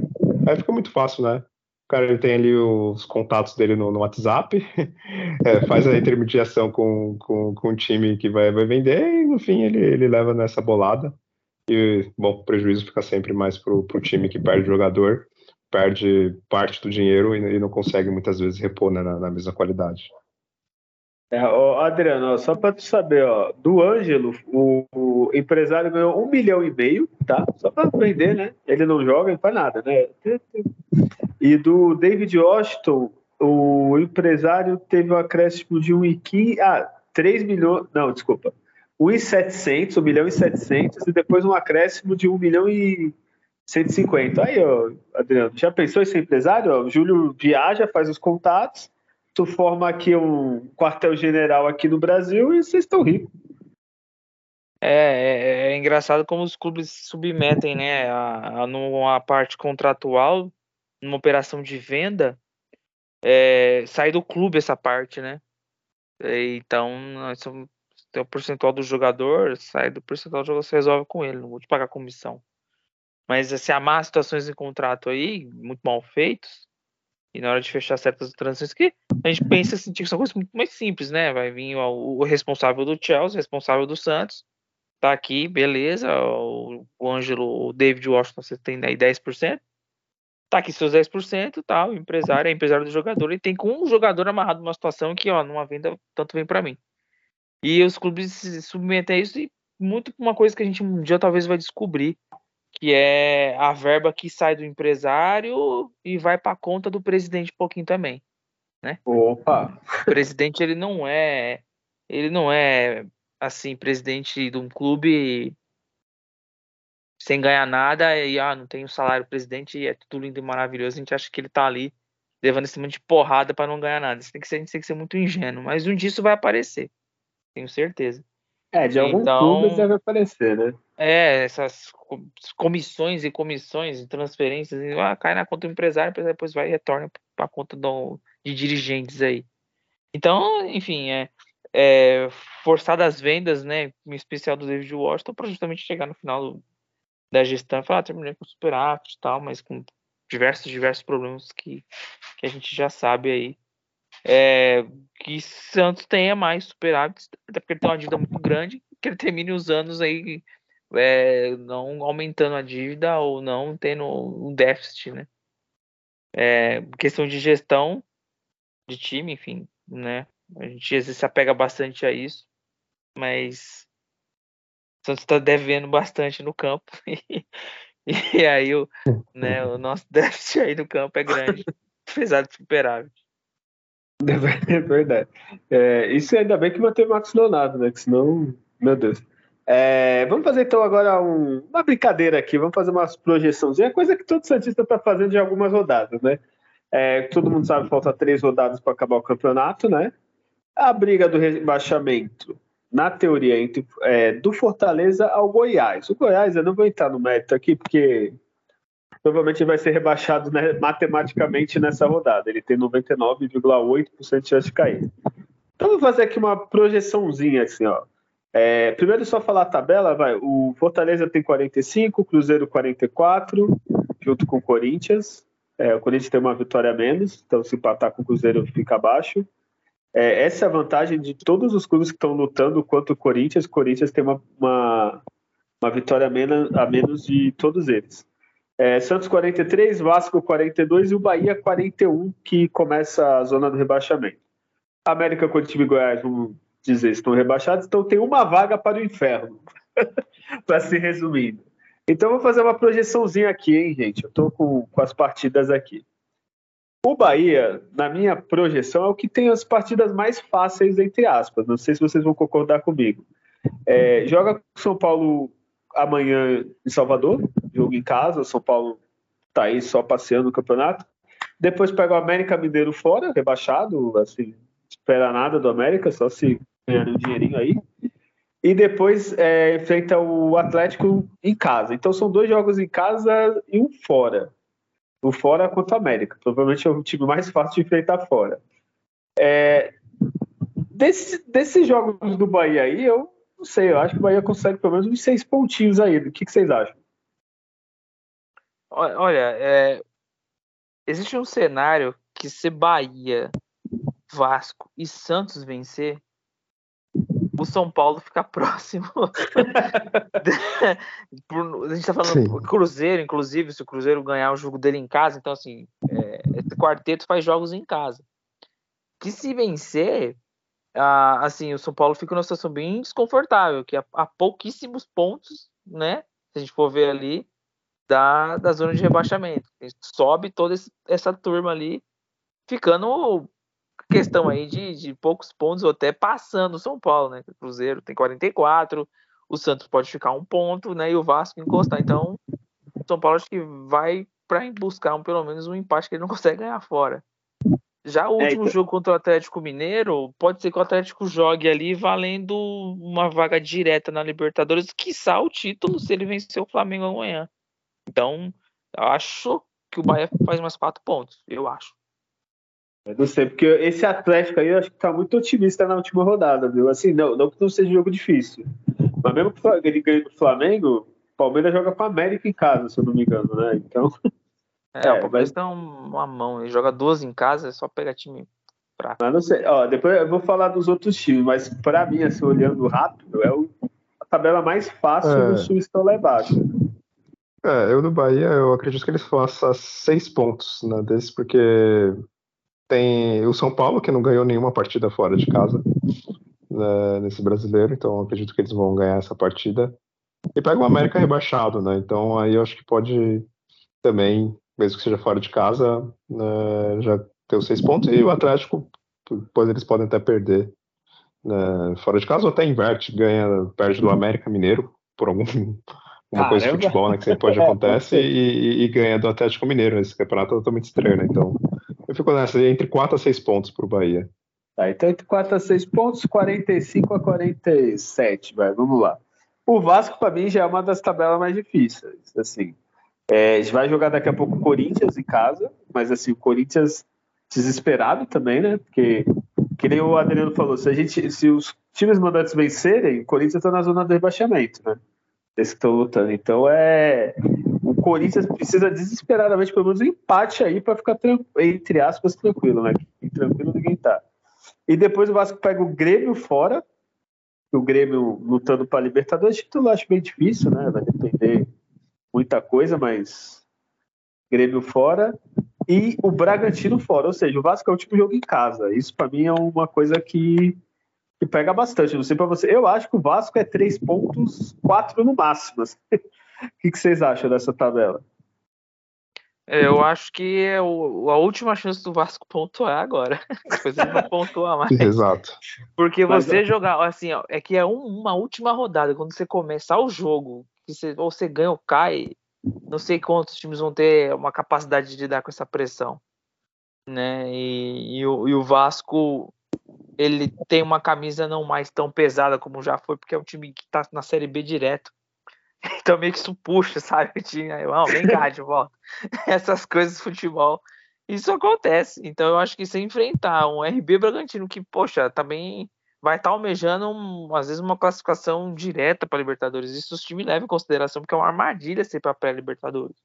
Aí fica muito fácil, né? Cara ele tem ali os contatos dele no, no WhatsApp, é, faz a intermediação com, com, com o time que vai, vai vender e no fim ele, ele leva nessa bolada. E, bom, o prejuízo fica sempre mais pro, pro time que perde o jogador, perde parte do dinheiro e, e não consegue muitas vezes repor né, na, na mesma qualidade. É, ó, Adriano, ó, só para tu saber, ó, do Ângelo, o, o, empresário ganhou um milhão e meio, tá? Só para vender, né? Ele não joga, não faz nada, né? E do David Washington, o empresário teve um acréscimo de 1,15. Ah, 3 milhões. Não, desculpa. 1,700, 1 milhão e 700, e depois um acréscimo de 1 milhão e 150. Aí, ó, Adriano, já pensou em ser empresário? Ó, o Júlio viaja, faz os contatos, forma aqui um quartel-general aqui no Brasil e vocês estão ricos. É, é, é, engraçado como os clubes se submetem, né, a, a, numa parte contratual numa operação de venda, é, sai do clube essa parte, né? Então, tem o percentual do jogador, sai do percentual do jogador, você resolve com ele, não vou te pagar comissão. Mas se assim, amar situações em contrato aí, muito mal feitos, e na hora de fechar certas transações que a gente pensa assim, que são coisas muito mais simples, né? Vai vir o, o responsável do Chelsea, responsável do Santos, tá aqui, beleza, o, o Ângelo, o David Washington, você tem aí 10%, tá aqui seus 10%, tá? O empresário é empresário do jogador e tem com um jogador amarrado numa situação que, ó, numa venda, tanto vem para mim. E os clubes se submetem a isso e muito uma coisa que a gente um dia talvez vai descobrir, que é a verba que sai do empresário e vai para conta do presidente um pouquinho também, né? Opa. O presidente ele não é ele não é assim presidente de um clube sem ganhar nada e ah, não tem o salário presidente e é tudo lindo e maravilhoso, a gente acha que ele tá ali levando esse monte de porrada para não ganhar nada. Isso tem que ser, a gente tem que ser muito ingênuo, mas um dia isso vai aparecer. Tenho certeza. É, de algum então, clube deve aparecer, né? É, essas comissões e comissões, transferências, ah, cai na conta do empresário, depois vai e retorna para a conta do, de dirigentes aí. Então, enfim, é, é forçar as vendas, né, em especial do David Washington, para justamente chegar no final do, da gestão, falar, ah, terminei com superávit e tal, mas com diversos, diversos problemas que, que a gente já sabe aí. É, que Santos tenha mais superávit, até porque ele tem uma dívida muito grande, que ele termine os anos aí é, não aumentando a dívida ou não tendo um déficit, né? É, questão de gestão de time, enfim, né? A gente às vezes se apega bastante a isso, mas Santos está devendo bastante no campo. E, e aí o, né, o nosso déficit aí no campo é grande, apesar de superávit. É verdade. É, isso ainda bem que manteve o Marcos Leonardo, né? Que senão, meu Deus. É, vamos fazer então agora um, uma brincadeira aqui, vamos fazer uma projeçãozinha, coisa que todo Santista está fazendo de algumas rodadas, né? É, todo mundo sabe, falta três rodadas para acabar o campeonato, né? A briga do rebaixamento na teoria, entre, é, do Fortaleza ao Goiás. O Goiás, eu não vou entrar no mérito aqui, porque provavelmente vai ser rebaixado né, matematicamente nessa rodada. Ele tem 99,8% de chance de cair. Então, vou fazer aqui uma projeçãozinha, assim, ó. É, primeiro, só falar a tabela, vai. O Fortaleza tem 45, o Cruzeiro 44, junto com o Corinthians. É, o Corinthians tem uma vitória a menos, então se empatar com o Cruzeiro fica abaixo. É, essa é a vantagem de todos os clubes que estão lutando contra o Corinthians. O Corinthians tem uma, uma, uma vitória a menos, a menos de todos eles. É, Santos 43, Vasco 42 e o Bahia 41, que começa a zona do rebaixamento. América, Curitiba e Goiás, vamos dizer, estão rebaixados, então tem uma vaga para o inferno, para se resumindo. Então vou fazer uma projeçãozinha aqui, hein, gente? Eu estou com, com as partidas aqui. O Bahia, na minha projeção, é o que tem as partidas mais fáceis, entre aspas. Não sei se vocês vão concordar comigo. É, joga com São Paulo amanhã em Salvador, jogo em casa. São Paulo tá aí só passeando no campeonato. Depois pega o América Mineiro fora, rebaixado, assim, espera nada do América, só se ganhar um dinheirinho aí. E depois é, enfrenta o Atlético em casa. Então são dois jogos em casa e um fora o fora contra o América. Provavelmente é o time mais fácil de enfrentar fora. É, desse, desses jogos do Bahia aí, eu não sei, eu acho que o Bahia consegue pelo menos uns seis pontinhos aí. O que, que vocês acham? Olha, é, existe um cenário que se Bahia, Vasco e Santos vencer, o São Paulo fica próximo. a gente tá falando Sim. Cruzeiro, inclusive, se o Cruzeiro ganhar o jogo dele em casa, então assim, é, esse quarteto faz jogos em casa. Que se vencer, ah, assim, o São Paulo fica numa situação bem desconfortável, que há, pouquíssimos pontos, né? Se a gente for ver ali, da, da zona de rebaixamento. Sobe toda esse, essa turma ali, ficando questão aí de, de poucos pontos ou até passando o São Paulo, né? O Cruzeiro tem 44, o Santos pode ficar um ponto, né? E o Vasco encostar. Então, o São Paulo acho que vai para buscar um, pelo menos um empate que ele não consegue ganhar fora. Já o é, último então... jogo contra o Atlético Mineiro, pode ser que o Atlético jogue ali valendo uma vaga direta na Libertadores, quiçá o título se ele vencer o Flamengo amanhã. Então, acho que o Bahia faz mais quatro pontos, eu acho. Eu não sei, porque esse Atlético aí eu acho que tá muito otimista na última rodada, viu? Assim, não, não que não seja jogo difícil. Mas mesmo que ele ganhe do Flamengo, o Palmeiras joga com a América em casa, se eu não me engano, né? Então. É, é o Palmeiras mas... tá uma mão, ele joga duas em casa, é só pegar time fraco. Mas não sei, ó, depois eu vou falar dos outros times, mas para mim, assim, olhando rápido, é o, a tabela mais fácil é. do Sul estão lá embaixo. É, eu do Bahia, eu acredito que eles façam seis pontos né, desses, porque tem o São Paulo, que não ganhou nenhuma partida fora de casa né, nesse brasileiro, então acredito que eles vão ganhar essa partida. E pega o América rebaixado, né? Então aí eu acho que pode também, mesmo que seja fora de casa, né, já ter os seis pontos. E o Atlético, depois eles podem até perder né, fora de casa, ou até inverte, ganha, perde do América Mineiro por algum uma coisa de futebol, né? Que sempre pode acontece e, e, ganha do Atlético Mineiro. Esse campeonato é totalmente estranho, né? Então, eu fico nessa, entre 4 a 6 pontos para o Bahia. Tá, então entre 4 a 6 pontos, 45 a 47, vai, vamos lá. O Vasco, para mim, já é uma das tabelas mais difíceis, assim. É, vai jogar daqui a pouco o Corinthians em casa, mas assim, o Corinthians desesperado também, né? Porque, que nem o Adriano falou, se, a gente, se os times mandantes vencerem, o Corinthians está na zona do rebaixamento, né? Eles estão lutando. Então é o Corinthians precisa desesperadamente pelo menos um empate aí para ficar, entre aspas, tranquilo, né? tranquilo ninguém tá. E depois o Vasco pega o Grêmio fora, o Grêmio lutando para a Libertadores, título eu acho bem difícil, né? Vai depender muita coisa, mas Grêmio fora e o Bragantino fora, ou seja, o Vasco é o último jogo em casa. Isso para mim é uma coisa que, que pega bastante. Não sei para você, eu acho que o Vasco é três pontos, quatro no máximo. O que, que vocês acham dessa tabela? É, eu acho que é o, a última chance do Vasco pontuar agora. Depois ele não pontua mais. Exato. Porque você Mas, jogar, assim, ó, é que é um, uma última rodada, quando você começar o jogo, que você, ou você ganha ou cai, não sei quantos times vão ter uma capacidade de lidar com essa pressão. Né? E, e, o, e o Vasco ele tem uma camisa não mais tão pesada como já foi, porque é um time que está na Série B direto. Então meio que isso puxa, sabe? Tinha, não, vem cá de volta. Essas coisas do futebol. Isso acontece. Então eu acho que se enfrentar um RB Bragantino que, poxa, também vai estar tá almejando, um, às vezes, uma classificação direta para Libertadores. Isso os times levam em consideração, porque é uma armadilha ser para pré-Libertadores.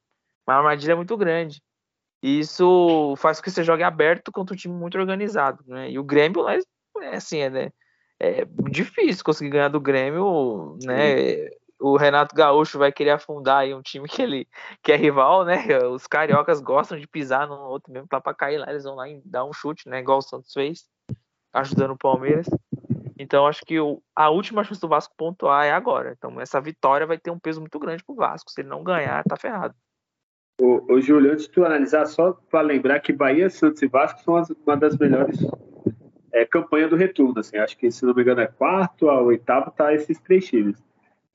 Uma armadilha muito grande. E isso faz com que você jogue aberto contra um time muito organizado. Né? E o Grêmio é, é assim, é, né? é difícil conseguir ganhar do Grêmio, né? o Renato Gaúcho vai querer afundar aí um time que ele que é rival, né? Os cariocas gostam de pisar no outro mesmo para cair lá, eles vão lá e dar um chute, né? Igual o Santos fez, ajudando o Palmeiras. Então acho que o, a última chance do Vasco pontuar é agora. Então essa vitória vai ter um peso muito grande pro Vasco. Se ele não ganhar, tá ferrado. O, o Júlio, antes de tu analisar, só para lembrar que Bahia, Santos e Vasco são as, uma das melhores é, campanhas do retorno. Assim. Acho que, se não me engano, é quarto a oitavo, tá esses três times.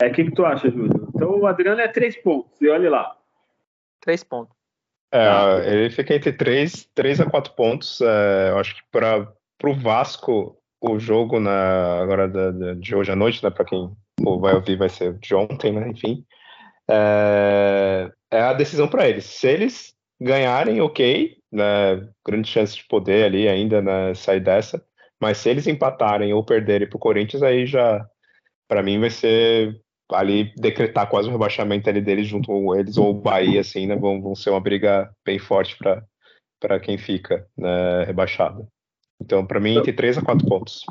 É, o que, que tu acha, Júlio? Então o Adriano é três pontos, e olha lá. Três pontos. É, ele fica entre três, três a quatro pontos. É, eu acho que para o Vasco, o jogo na, agora de, de hoje à noite, né, para quem vai ouvir, vai ser de ontem, né, enfim, é, é a decisão para eles. Se eles ganharem, ok, né, grande chance de poder ali ainda né, sair dessa, mas se eles empatarem ou perderem para o Corinthians, aí já, para mim, vai ser ali decretar quase o rebaixamento ali deles junto com eles ou o Bahia, assim, né? Vão, vão ser uma briga bem forte para quem fica né, rebaixado. Então, para mim, entre 3 a 4 pontos.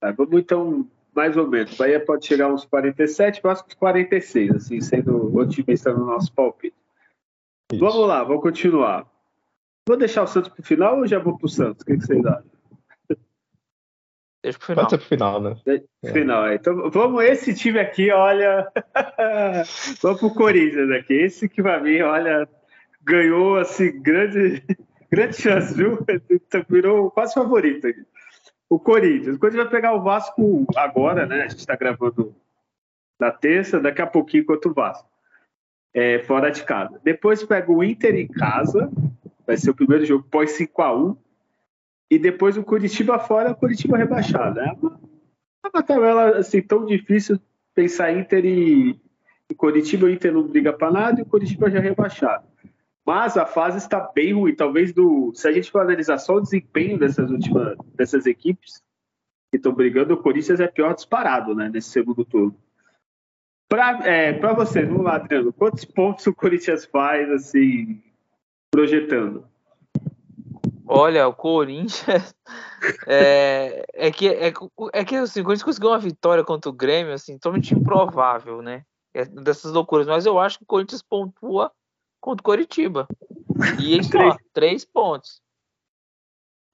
Tá, vamos então, mais ou menos. Bahia pode chegar uns 47, Vasco uns 46, assim, sendo otimista no nosso palpite. Isso. Vamos lá, vamos continuar. Vou deixar o Santos para o final ou já vou para o Santos? O que, que vocês acham? Deixa pro final. Pode ser pro final, né? É. Final, é. Então vamos, esse time aqui, olha. vamos pro Corinthians aqui. Esse que pra mim, olha, ganhou assim, grande, grande chance, viu? Virou quase favorito aqui. O Corinthians. O Corinthians vai pegar o Vasco agora, né? A gente tá gravando na terça, daqui a pouquinho contra o Vasco. É, fora de casa. Depois pega o Inter em casa. Vai ser o primeiro jogo pós 5x1 e depois o Curitiba fora, o Curitiba rebaixado. É uma, é uma tabela assim, tão difícil pensar Inter e, e Curitiba, o Inter não briga para nada e o Curitiba já rebaixado. Mas a fase está bem ruim. Talvez do, se a gente for analisar só o desempenho dessas últimas dessas equipes que estão brigando, o Corinthians é pior disparado, né, nesse segundo turno. Para é, vocês, vamos lá, Adriano, quantos pontos o Corinthians faz assim projetando? Olha, o Corinthians é, é que é, é que assim, o Corinthians conseguiu uma vitória contra o Grêmio, assim, totalmente improvável, né? É dessas loucuras, mas eu acho que o Corinthians pontua contra o Coritiba. E só, três. três pontos.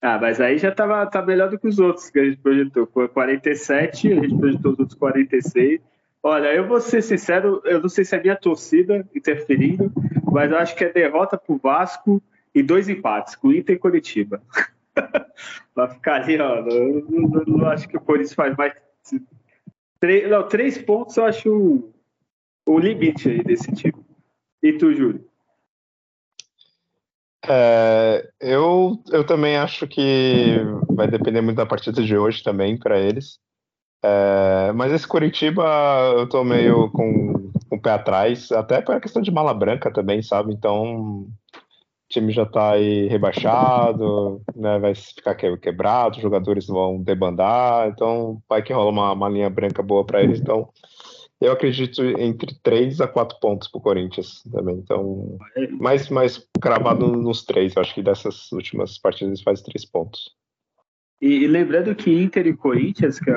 Ah, mas aí já tava, tá melhor do que os outros que a gente projetou. Foi 47, a gente projetou os outros 46. Olha, eu vou ser sincero, eu não sei se é minha torcida interferindo, mas eu acho que é derrota pro Vasco e dois empates, com o Inter e Curitiba. Vai ficar ali, ó. Eu não, não, não, acho que o Corinthians faz mais. Três, não, três pontos eu acho o, o limite aí desse time. E tu, Júlio? É, eu, eu também acho que vai depender muito da partida de hoje também para eles. É, mas esse Curitiba eu tô meio com, com o pé atrás, até a questão de mala branca também, sabe? Então time já está aí rebaixado, né, vai ficar quebrado, os jogadores vão debandar, então vai que rola uma, uma linha branca boa para eles. Então, eu acredito entre 3 a 4 pontos para o Corinthians também. Então, mais, mais cravado nos três. Eu acho que dessas últimas partidas faz três pontos. E, e, lembrando que Inter e Corinthians, que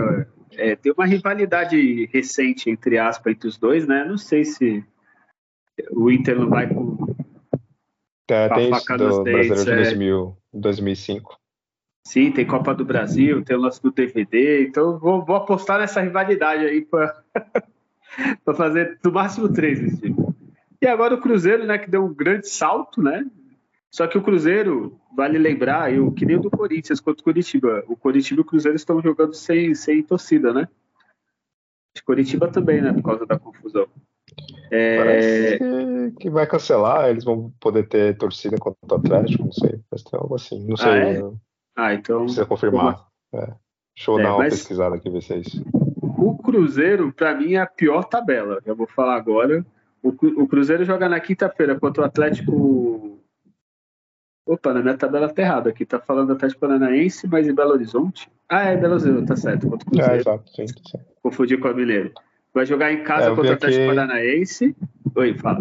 é, tem uma rivalidade recente, entre aspas, entre os dois, né? Não sei se o Inter não vai com tem, tem isso do Brasileiro de é. 2000, 2005. Sim, tem Copa do Brasil, tem o lance do DVD, então vou, vou apostar nessa rivalidade aí para fazer do máximo três esse E agora o Cruzeiro, né, que deu um grande salto, né? Só que o Cruzeiro, vale lembrar, eu queria do Corinthians contra o Curitiba. O Curitiba e o Cruzeiro estão jogando sem, sem torcida, né? Curitiba também, né, por causa da confusão. É... Parece que, vai cancelar, eles vão poder ter torcida contra o Atlético, não sei, mas tem algo assim, não sei. Ah, é? ah então. Precisa confirmar. É. Deixa eu é, dar uma mas... pesquisada aqui, ver se é isso. O Cruzeiro, para mim, é a pior tabela. Já vou falar agora. O, o Cruzeiro joga na quinta-feira contra o Atlético. Opa, na minha tabela tá errada aqui. Tá falando Atlético Paranaense, mas em Belo Horizonte. Ah, é Belo Horizonte, tá certo. Contra o Cruzeiro. É, exato, sim, sim. Confundi com o Mineiro. Vai jogar em casa é, contra o Atlético. Paranaense. Oi, fala.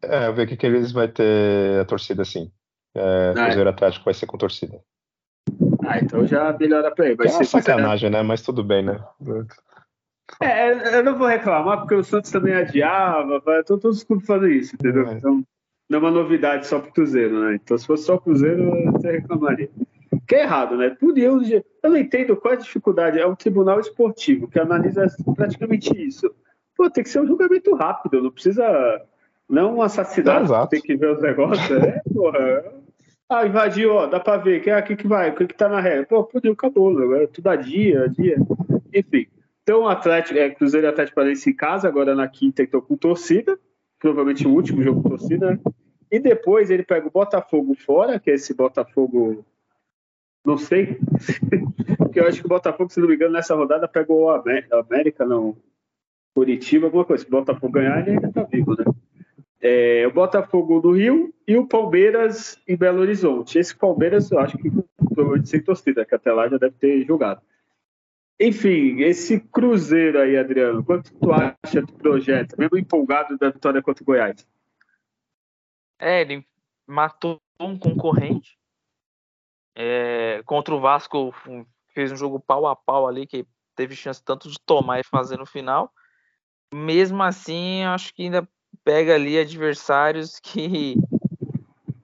É, eu vi aqui que eles vai ter a torcida sim. É, ah, Cruzeiro é. Atlético vai ser com torcida. Ah, então já melhora pra ele. Vai é ser sacanagem, né? Mas tudo bem, né? É, eu não vou reclamar, porque o Santos também adiava, então todos os clubes fazem isso, entendeu? É. Então não é uma novidade só pro Cruzeiro, né? Então se fosse só Cruzeiro, até reclamaria. Que é errado, né? Podiam. Eu não entendo qual é a dificuldade. É um tribunal esportivo que analisa praticamente isso. Pô, tem que ser um julgamento rápido, não precisa Não um assassinato, é, tem que ver os negócios. É, porra. Ah, invadiu, ó, dá pra ver. Quem é aqui que vai? O que, que tá na regra? Pô, perdeu, acabou, né? tudo a dia, a dia. Enfim. Então, o Atlético, é, Cruzeiro e Atlético Paranaense em casa, agora na quinta, então com torcida. Provavelmente o último jogo com torcida, né? E depois ele pega o Botafogo fora, que é esse Botafogo. Não sei. Porque eu acho que o Botafogo, se não me engano, nessa rodada pegou a América, não. Curitiba, alguma coisa. Se o Botafogo ganhar, ele ainda tá vivo, né? É, o Botafogo do Rio e o Palmeiras em Belo Horizonte. Esse Palmeiras eu acho que provavelmente sem torcida, que até lá já deve ter jogado. Enfim, esse Cruzeiro aí, Adriano, quanto tu acha do projeto? Mesmo empolgado da vitória contra o Goiás? É, ele matou um concorrente. É, contra o Vasco fez um jogo pau a pau ali, que teve chance tanto de tomar e fazer no final. Mesmo assim, acho que ainda pega ali adversários que,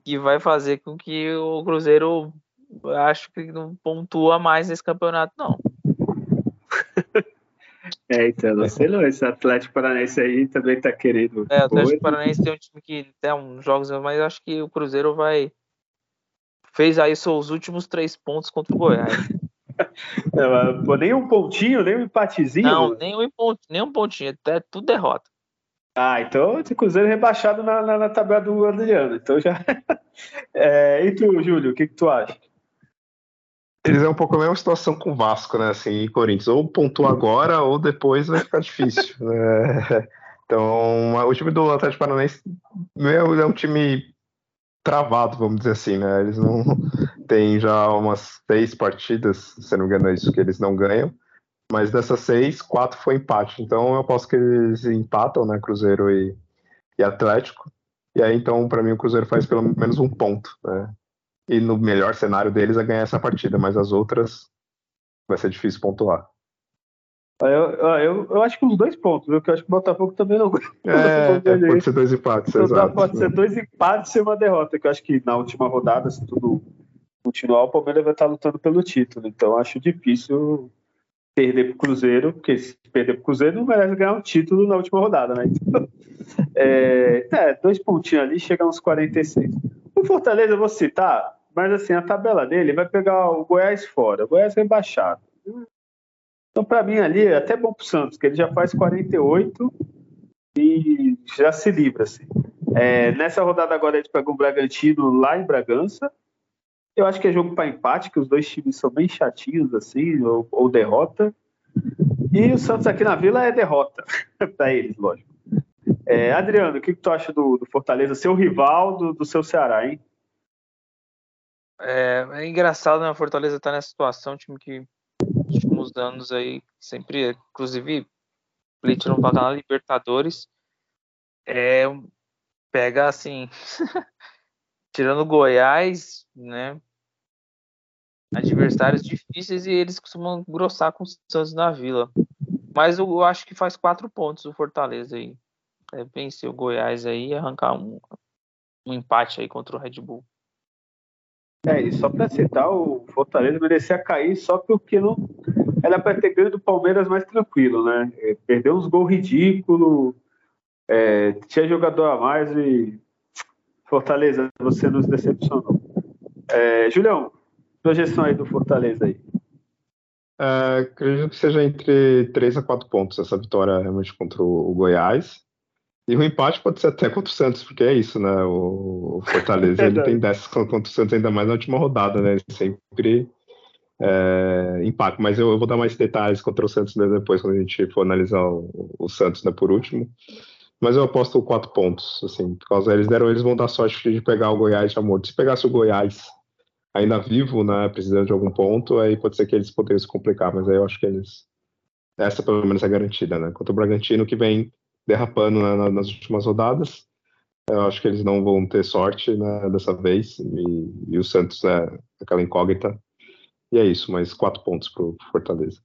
que vai fazer com que o Cruzeiro acho que não pontua mais nesse campeonato, não. É, então, não sei não, esse Atlético Paranaense aí também tá querendo. É, o Atlético Paranaense tem um time que tem uns jogos, mas acho que o Cruzeiro vai. Fez aí seus últimos três pontos contra o Goiás. Não, pô, nem um pontinho, nem um empatezinho? Não, nem um, pontinho, nem um pontinho, até tudo derrota. Ah, então o Cruzeiro rebaixado na, na, na, tabela do Adriano. Então já. É, e tu, Júlio, o que, que tu acha? Eles é um pouco a mesma situação com o Vasco, né? Assim, e Corinthians. Ou pontua agora, ou depois vai ficar difícil. É, então, o time do Atlético Paranaense é um time travado, vamos dizer assim, né? Eles não têm já umas seis partidas, se não me engano, é isso que eles não ganham. Mas dessas seis, quatro foi empate. Então eu aposto que eles empatam, né? Cruzeiro e, e Atlético. E aí, então, para mim, o Cruzeiro faz pelo menos um ponto, né? E no melhor cenário deles é ganhar essa partida, mas as outras vai ser difícil pontuar. Eu, eu, eu acho que uns dois pontos, viu? Que eu acho que o Botafogo também não. É, é pode ser dois empates, exato. Pode ser dois empates e uma derrota, que eu acho que na última rodada, se tudo continuar, o Palmeiras vai estar lutando pelo título. Então acho difícil perder para o Cruzeiro, porque se perder para o Cruzeiro não merece ganhar um título na última rodada, né? Então, é, é, dois pontinhos ali, chega uns 46. O Fortaleza eu vou citar, mas assim, a tabela dele vai pegar o Goiás fora, o Goiás rebaixado. Então, para mim, ali é até bom para o Santos, que ele já faz 48 e já se livra. Assim. É, nessa rodada agora, a gente pegou o Bragantino lá em Bragança. Eu acho que é jogo para empate, que os dois times são bem chatinhos, assim, ou, ou derrota. E o Santos aqui na Vila é derrota, para eles, lógico. É, Adriano, o que, que tu acha do, do Fortaleza, seu rival do, do seu Ceará, hein? É, é engraçado, né? O Fortaleza tá nessa situação, time que nos últimos anos aí, sempre, inclusive, pleito não pagar na Libertadores. É, pega assim, tirando Goiás, né? Adversários difíceis e eles costumam grossar com os Santos na vila. Mas eu, eu acho que faz quatro pontos o Fortaleza aí. É, vencer o Goiás aí e arrancar um, um empate aí contra o Red Bull. É, e só para citar, o Fortaleza merecia cair só porque não era para ter ganho do Palmeiras mais tranquilo, né? É, perdeu uns gols ridículos, é, tinha jogador a mais e Fortaleza, você nos decepcionou. É, Julião, projeção aí do Fortaleza aí. É, acredito que seja entre 3 a 4 pontos essa vitória realmente contra o Goiás. E o empate pode ser até contra o Santos, porque é isso, né? O Fortaleza ele tem 10 contra o Santos, ainda mais na última rodada, né? Sempre é, empate. Mas eu, eu, vou dar mais detalhes contra o Santos né, depois, quando a gente for analisar o, o Santos né, por último. Mas eu aposto quatro pontos, assim, por causa eles deram, eles vão dar sorte de pegar o Goiás de amor. Se pegasse o Goiás ainda vivo, né, precisando de algum ponto, aí pode ser que eles poderiam se complicar, mas aí eu acho que eles essa pelo menos é garantida, né? Contra o Bragantino que vem derrapando né, nas últimas rodadas. Eu acho que eles não vão ter sorte né, dessa vez. E, e o Santos é aquela incógnita. E é isso, mais quatro pontos para o Fortaleza.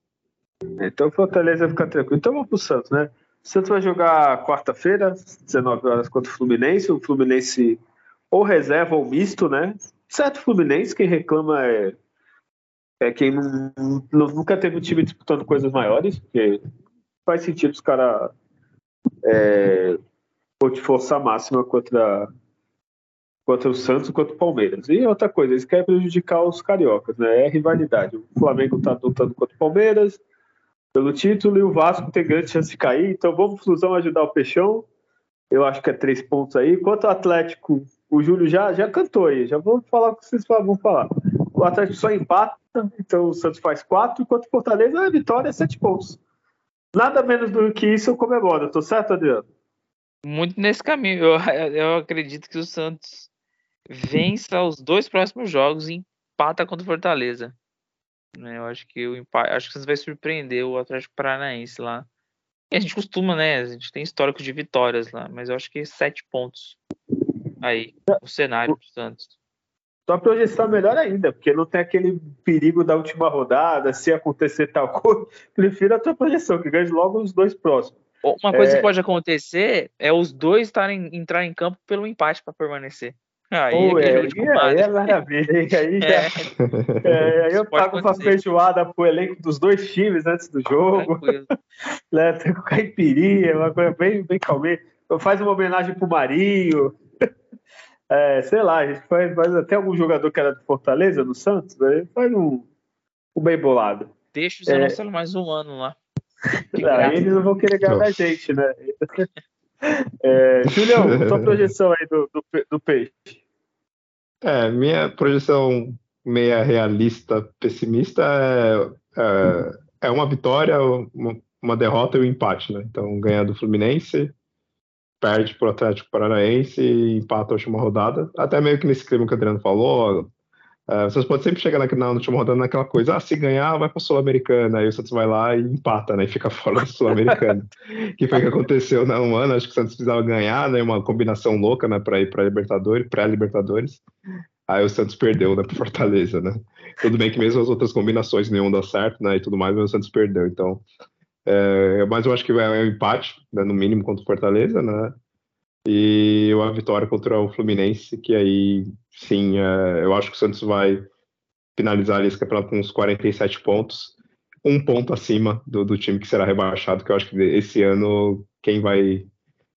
Então Fortaleza fica tranquilo. Então vamos para o Santos, né? O Santos vai jogar quarta-feira, 19 horas contra o Fluminense. O Fluminense ou reserva ou misto, né? Certo Fluminense, quem reclama é, é quem não, nunca teve um time disputando coisas maiores, porque faz sentido os caras é, de força máxima contra, contra o Santos contra o Palmeiras. E outra coisa, eles querem prejudicar os cariocas, né? É rivalidade. O Flamengo está lutando contra o Palmeiras pelo título e o Vasco tem grande chance de cair. Então vamos, Flusão, ajudar o Peixão. Eu acho que é três pontos aí. Quanto ao Atlético, o Júlio já, já cantou aí. Já vou falar o que vocês vão falar. O Atlético só empata, então o Santos faz quatro, enquanto o Fortaleza é vitória, é sete pontos. Nada menos do que isso eu comemoro. Tô certo, Adriano? Muito nesse caminho. Eu, eu acredito que o Santos vença os dois próximos jogos e empata contra o Fortaleza. Né? Eu acho que o empate, acho que Santos vai surpreender o Atlético Paranaense lá. E a gente costuma, né? A gente tem histórico de vitórias lá, mas eu acho que sete pontos aí, o cenário do Santos. Só projeção melhor ainda, porque não tem aquele perigo da última rodada, se acontecer tal coisa. Prefiro a tua projeção, que ganhe logo os dois próximos. Uma coisa é... que pode acontecer é os dois estarem entrar em campo pelo empate para permanecer. Aí, Pô, é, aí, é maravilha, aí, já, é. É, aí eu pago uma feijoada pro elenco dos dois times antes do jogo. né, com caipirinha, uma coisa bem, bem calminha. Faz uma homenagem pro Marinho. É, sei lá, a gente faz, faz até algum jogador que era do Fortaleza, do Santos, né? faz um, um bem bolado. Deixa o Zé Marcelo mais um ano lá. Não, eles não vão querer ganhar da gente, né? É, Julião, sua projeção aí do, do, do, peixe. É, minha projeção meia realista, pessimista é, é, é uma vitória, uma, uma, derrota e um empate, né? Então, ganhar do Fluminense, perde para o Atlético Paranaense e empata a última rodada. Até meio que nesse clima que o Adriano falou, Uh, vocês podem sempre chegar na, na última rodada naquela coisa, ah, se ganhar, vai para a Sul-Americana. Aí o Santos vai lá e empata, né? E fica fora da Sul-Americana. que foi o que aconteceu na um ano. Acho que o Santos precisava ganhar, né? Uma combinação louca, né? Para ir para Libertadores, pré-Libertadores. Aí o Santos perdeu, né? Para Fortaleza, né? Tudo bem que mesmo as outras combinações nenhum dá certo, né? E tudo mais, mas o Santos perdeu. Então, é, mas eu acho que é um empate, né, no mínimo contra o Fortaleza, né? E uma vitória contra o Fluminense, que aí sim, é, eu acho que o Santos vai finalizar esse campeonato com uns 47 pontos, um ponto acima do, do time que será rebaixado, que eu acho que esse ano quem vai,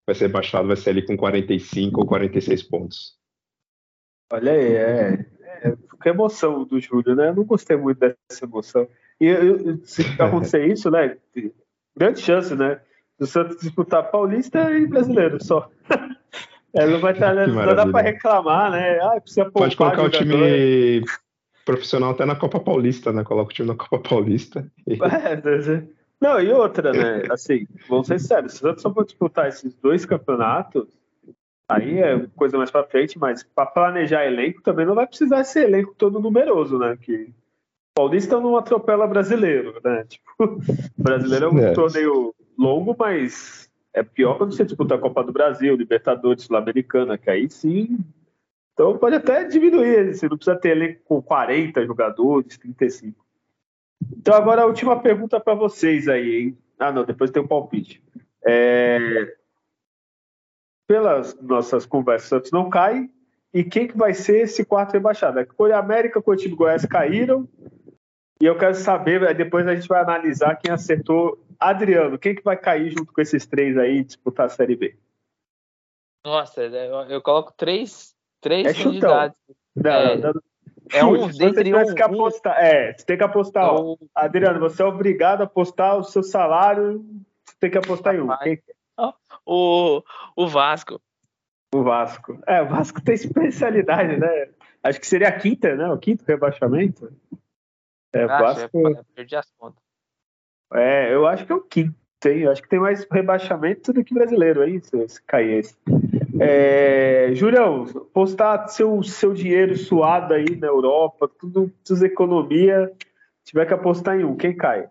vai ser rebaixado vai ser ali com 45 ou 46 pontos. Olha aí, é, é que emoção do Júlio, né? Eu não gostei muito dessa emoção. E se acontecer isso, né? Grande chance, né? Do Santos disputar Paulista e Brasileiro só. É, não vai estar, né? não dá para reclamar, né? Ah, precisa Pode colocar o time profissional até na Copa Paulista, né? Coloca o time na Copa Paulista. E... É, não, e outra, né? Assim, vamos ser sérios, se o Santos só for disputar esses dois campeonatos, aí é coisa mais para frente, mas para planejar elenco também não vai precisar ser elenco todo numeroso, né? Que Paulista não atropela brasileiro, né? Tipo, brasileiro é um é. torneio longo, mas é pior quando você disputa a Copa do Brasil, Libertadores, Sul-Americana, que aí sim. Então pode até diminuir, você não precisa ter elenco com 40 jogadores, 35. Então agora a última pergunta para vocês aí, hein? Ah, não, depois tem um palpite. É... Pelas nossas conversas, Santos não cai. E quem que vai ser esse quarto rebaixado? É América e o time Goiás caíram. E eu quero saber, depois a gente vai analisar quem acertou Adriano, quem que vai cair junto com esses três aí e disputar a Série B? Nossa, eu, eu coloco três, três é candidatos. Não, é, não, é um dentre um, que apostar. Um... É, você tem que apostar. É ó. Adriano, você é obrigado a apostar o seu salário. Você tem que apostar em um. Quem... O, o Vasco. O Vasco. É, o Vasco tem especialidade, né? Acho que seria a quinta, né? O quinto rebaixamento. É, o Vasco. É, perdi as contas. É, eu acho que é o quinto, hein? Eu acho que tem mais rebaixamento do que brasileiro aí, se, se cair esse. É, Julião, postar seu, seu dinheiro suado aí na Europa, tudo, suas economia, tiver que apostar em um, quem cai?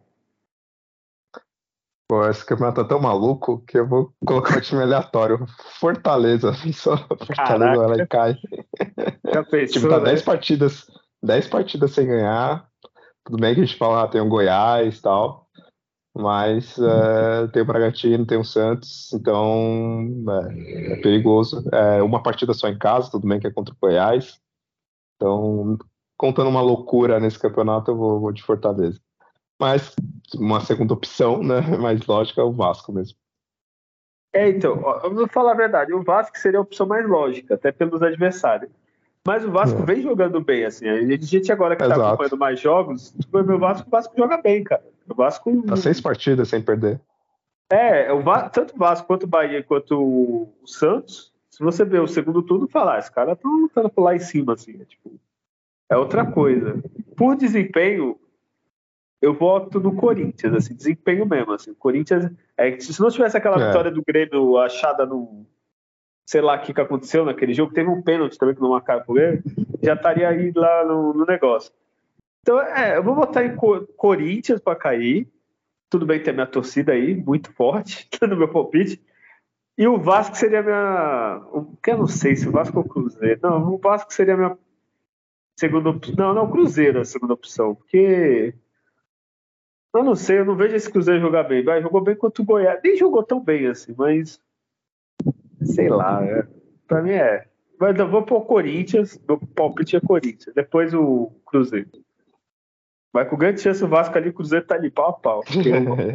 Pô, esse campeonato tá tão maluco que eu vou colocar um time aleatório. Fortaleza, só Fortaleza ela e cai. Já pensou, tipo, tá 10 né? partidas, 10 partidas sem ganhar. Tudo bem que a gente fala, ah, tem o um Goiás e tal. Mas é, tem o Bragantino, tem o Santos, então é, é perigoso. É uma partida só em casa, tudo bem que é contra o Goiás. Então, contando uma loucura nesse campeonato, eu vou, vou de Fortaleza. Mas uma segunda opção, né? Mais lógica é o Vasco mesmo. É, então, ó, eu vou falar a verdade, o Vasco seria a opção mais lógica, até pelos adversários. Mas o Vasco é. vem jogando bem, assim. A gente agora que está acompanhando mais jogos, tipo, o Vasco, o Vasco joga bem, cara. O Vasco. Tá seis partidas sem perder. É, o Vasco, tanto o Vasco quanto o Bahia quanto o Santos, se você ver o segundo turno, falar, ah, esse cara tá lutando por lá em cima, assim. É, tipo, é outra coisa. Por desempenho, eu voto no Corinthians, assim, desempenho mesmo, assim. O Corinthians, é, se não tivesse aquela é. vitória do Grêmio achada no sei lá o que, que aconteceu naquele jogo, teve um pênalti também que não marcaram por ele, já estaria aí lá no, no negócio. Então, é, eu vou botar em Co Corinthians para cair. Tudo bem ter minha torcida aí, muito forte, no meu palpite. E o Vasco seria minha. Que eu não sei se o Vasco ou o Cruzeiro. Não, o Vasco seria minha segunda opção. Não, não, o Cruzeiro é a segunda opção. Porque. Eu não sei, eu não vejo esse Cruzeiro jogar bem. Vai, jogou bem contra o Goiás. Nem jogou tão bem assim, mas sei lá, é, pra mim é. Mas eu vou pro Corinthians, meu palpite é Corinthians, depois o Cruzeiro. Vai com grande chance o Vasco ali, o Cruzeiro tá ali pau a pau.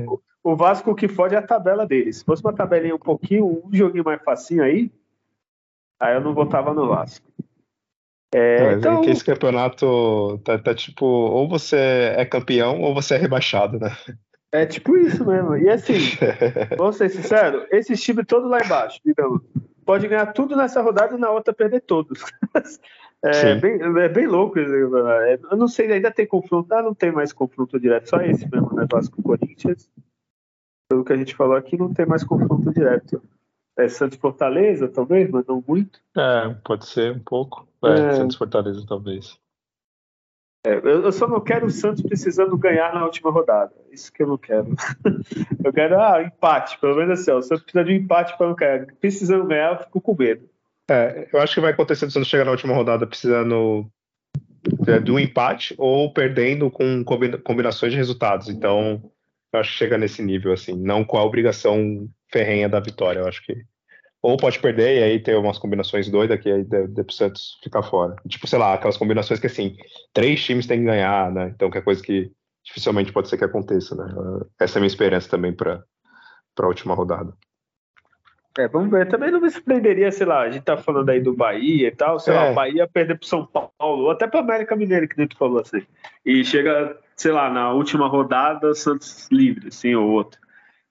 o, o, Vasco o que fode é a tabela dele. Se fosse uma tabelinha um pouquinho, um joguinho mais facinho aí, aí eu não votava no Vasco. É, então... que esse campeonato tá, tá, tipo, ou você é campeão ou você é rebaixado, né? É tipo isso mesmo. E assim, vamos ser sinceros, esse time todo lá embaixo, digamos, pode ganhar tudo nessa rodada e na outra perder todos. É bem, é bem louco. É, eu não sei, ainda tem confronto. Ah, não tem mais confronto direto, só esse mesmo, né? Vasco Corinthians. Pelo que a gente falou aqui, não tem mais confronto direto. É Santos Fortaleza, talvez, mas não muito. É, pode ser um pouco. É, é... Santos Fortaleza, talvez. É, eu só não quero o Santos precisando ganhar na última rodada. Isso que eu não quero. Eu quero ah, empate, pelo menos assim. O Santos precisa de um empate para não cair. Precisando ganhar, eu fico com medo. É, eu acho que vai acontecer o Santos chegar na última rodada precisando é, do empate ou perdendo com combinações de resultados. Então, eu acho que chega nesse nível, assim, não com a obrigação ferrenha da vitória. Eu acho que ou pode perder e aí ter umas combinações doidas que aí deve pro Santos ficar fora. Tipo, sei lá, aquelas combinações que assim, três times têm que ganhar, né? Então que é coisa que dificilmente pode ser que aconteça, né? Essa é a minha esperança também para a última rodada. É, vamos ver. Também não me surpreenderia, sei lá, a gente tá falando aí do Bahia e tal, sei é. lá, o Bahia perder pro São Paulo, ou até pro América Mineiro, que tu falou assim. E chega, sei lá, na última rodada, Santos livre, assim, ou outro.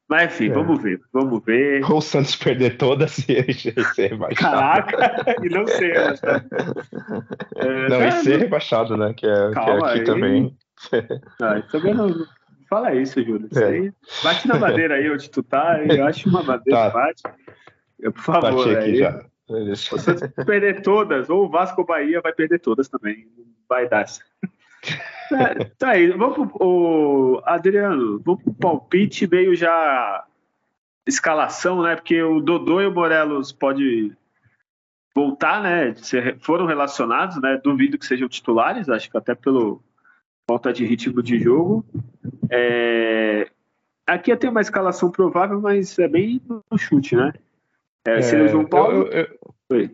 Mas enfim, é. vamos ver, vamos ver. Ou o Santos perder todas e ser rebaixado. Caraca, e não ser rebaixado. É, não, e ser rebaixado, né? Que é, Calma, que é aqui aí. também. Ah, também não. Fala isso, Júlio. Isso é. aí. Bate na madeira aí onde tu tá, eu acho uma madeira, tá. bate. Eu, por favor, Bati aqui aí. já. Se perder todas, ou o Vasco ou Bahia vai perder todas também. Vai dar. É, tá aí, vamos pro, o Adriano, vamos pro palpite meio já escalação, né? Porque o Dodô e o Morelos pode voltar, né? Foram relacionados, né? Duvido que sejam titulares, acho que até pelo falta de ritmo de jogo. É... Aqui tem uma escalação provável, mas é bem no chute, né? É, seria o João Paulo. Eu, eu,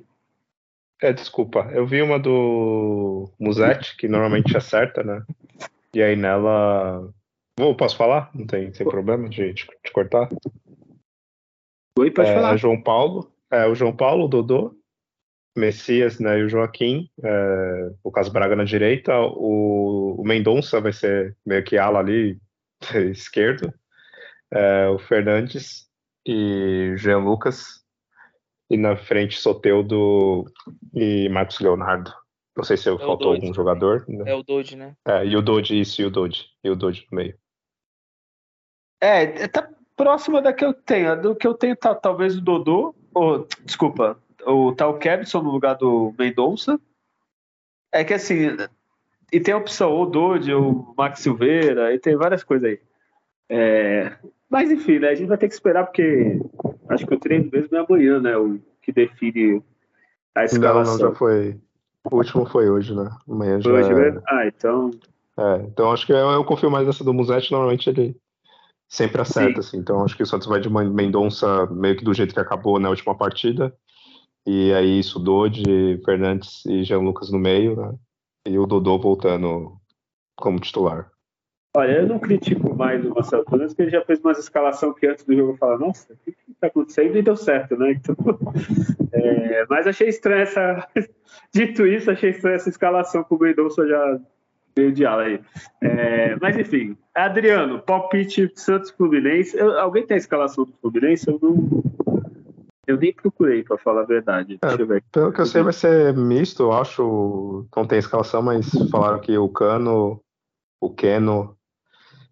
é, desculpa. Eu vi uma do Musete, que normalmente acerta, né? E aí nela. Vou, posso falar? Não tem, tem problema de, de cortar? Oi, pode é, falar. João Paulo. É, o João Paulo, o Dodô, Messias né, e o Joaquim, é, o Caso Braga na direita, o, o Mendonça vai ser meio que ala ali, esquerdo, é, o Fernandes e Jean Lucas e na frente Soteudo e Marcos Leonardo. Não sei se é faltou algum jogador. Né? É o Dodge, né? É, e o Dodge, isso, e o Dodge. E o Dodge no meio. É, tá próxima da que eu tenho. Do que eu tenho tá talvez o Dodô, ou, desculpa, o Tal Kevson no lugar do Mendonça. É que assim, e tem a opção o Dodge, o Max Silveira, e tem várias coisas aí. É, mas enfim, né, a gente vai ter que esperar porque acho que o treino mesmo é amanhã, né? O que define a escalação. Não, não, já foi. O último foi hoje, né? Amanhã já. Hoje, é... Ah, então. É, então acho que eu, eu confio mais nessa do Musetti, normalmente ele sempre acerta, Sim. assim. Então acho que o Santos vai de Mendonça meio que do jeito que acabou na última partida. E aí isso, Dodi, Fernandes e Jean Lucas no meio, né? E o Dodô voltando como titular. Olha, eu não critico mais o Marcelo Fernandes, porque ele já fez uma escalação que antes do jogo eu falava, nossa, o que está acontecendo? E deu certo, né? Então, é, mas achei estranha essa. Dito isso, achei estranha essa escalação com o Mendonça já meio de ala aí. É, mas enfim, Adriano, palpite Santos Fluminense. Eu, alguém tem a escalação do Fluminense? Eu não. Eu nem procurei, para falar a verdade. É, pelo que eu sei, vai ser misto, eu acho. Não tem escalação, mas falaram que o Cano, o Keno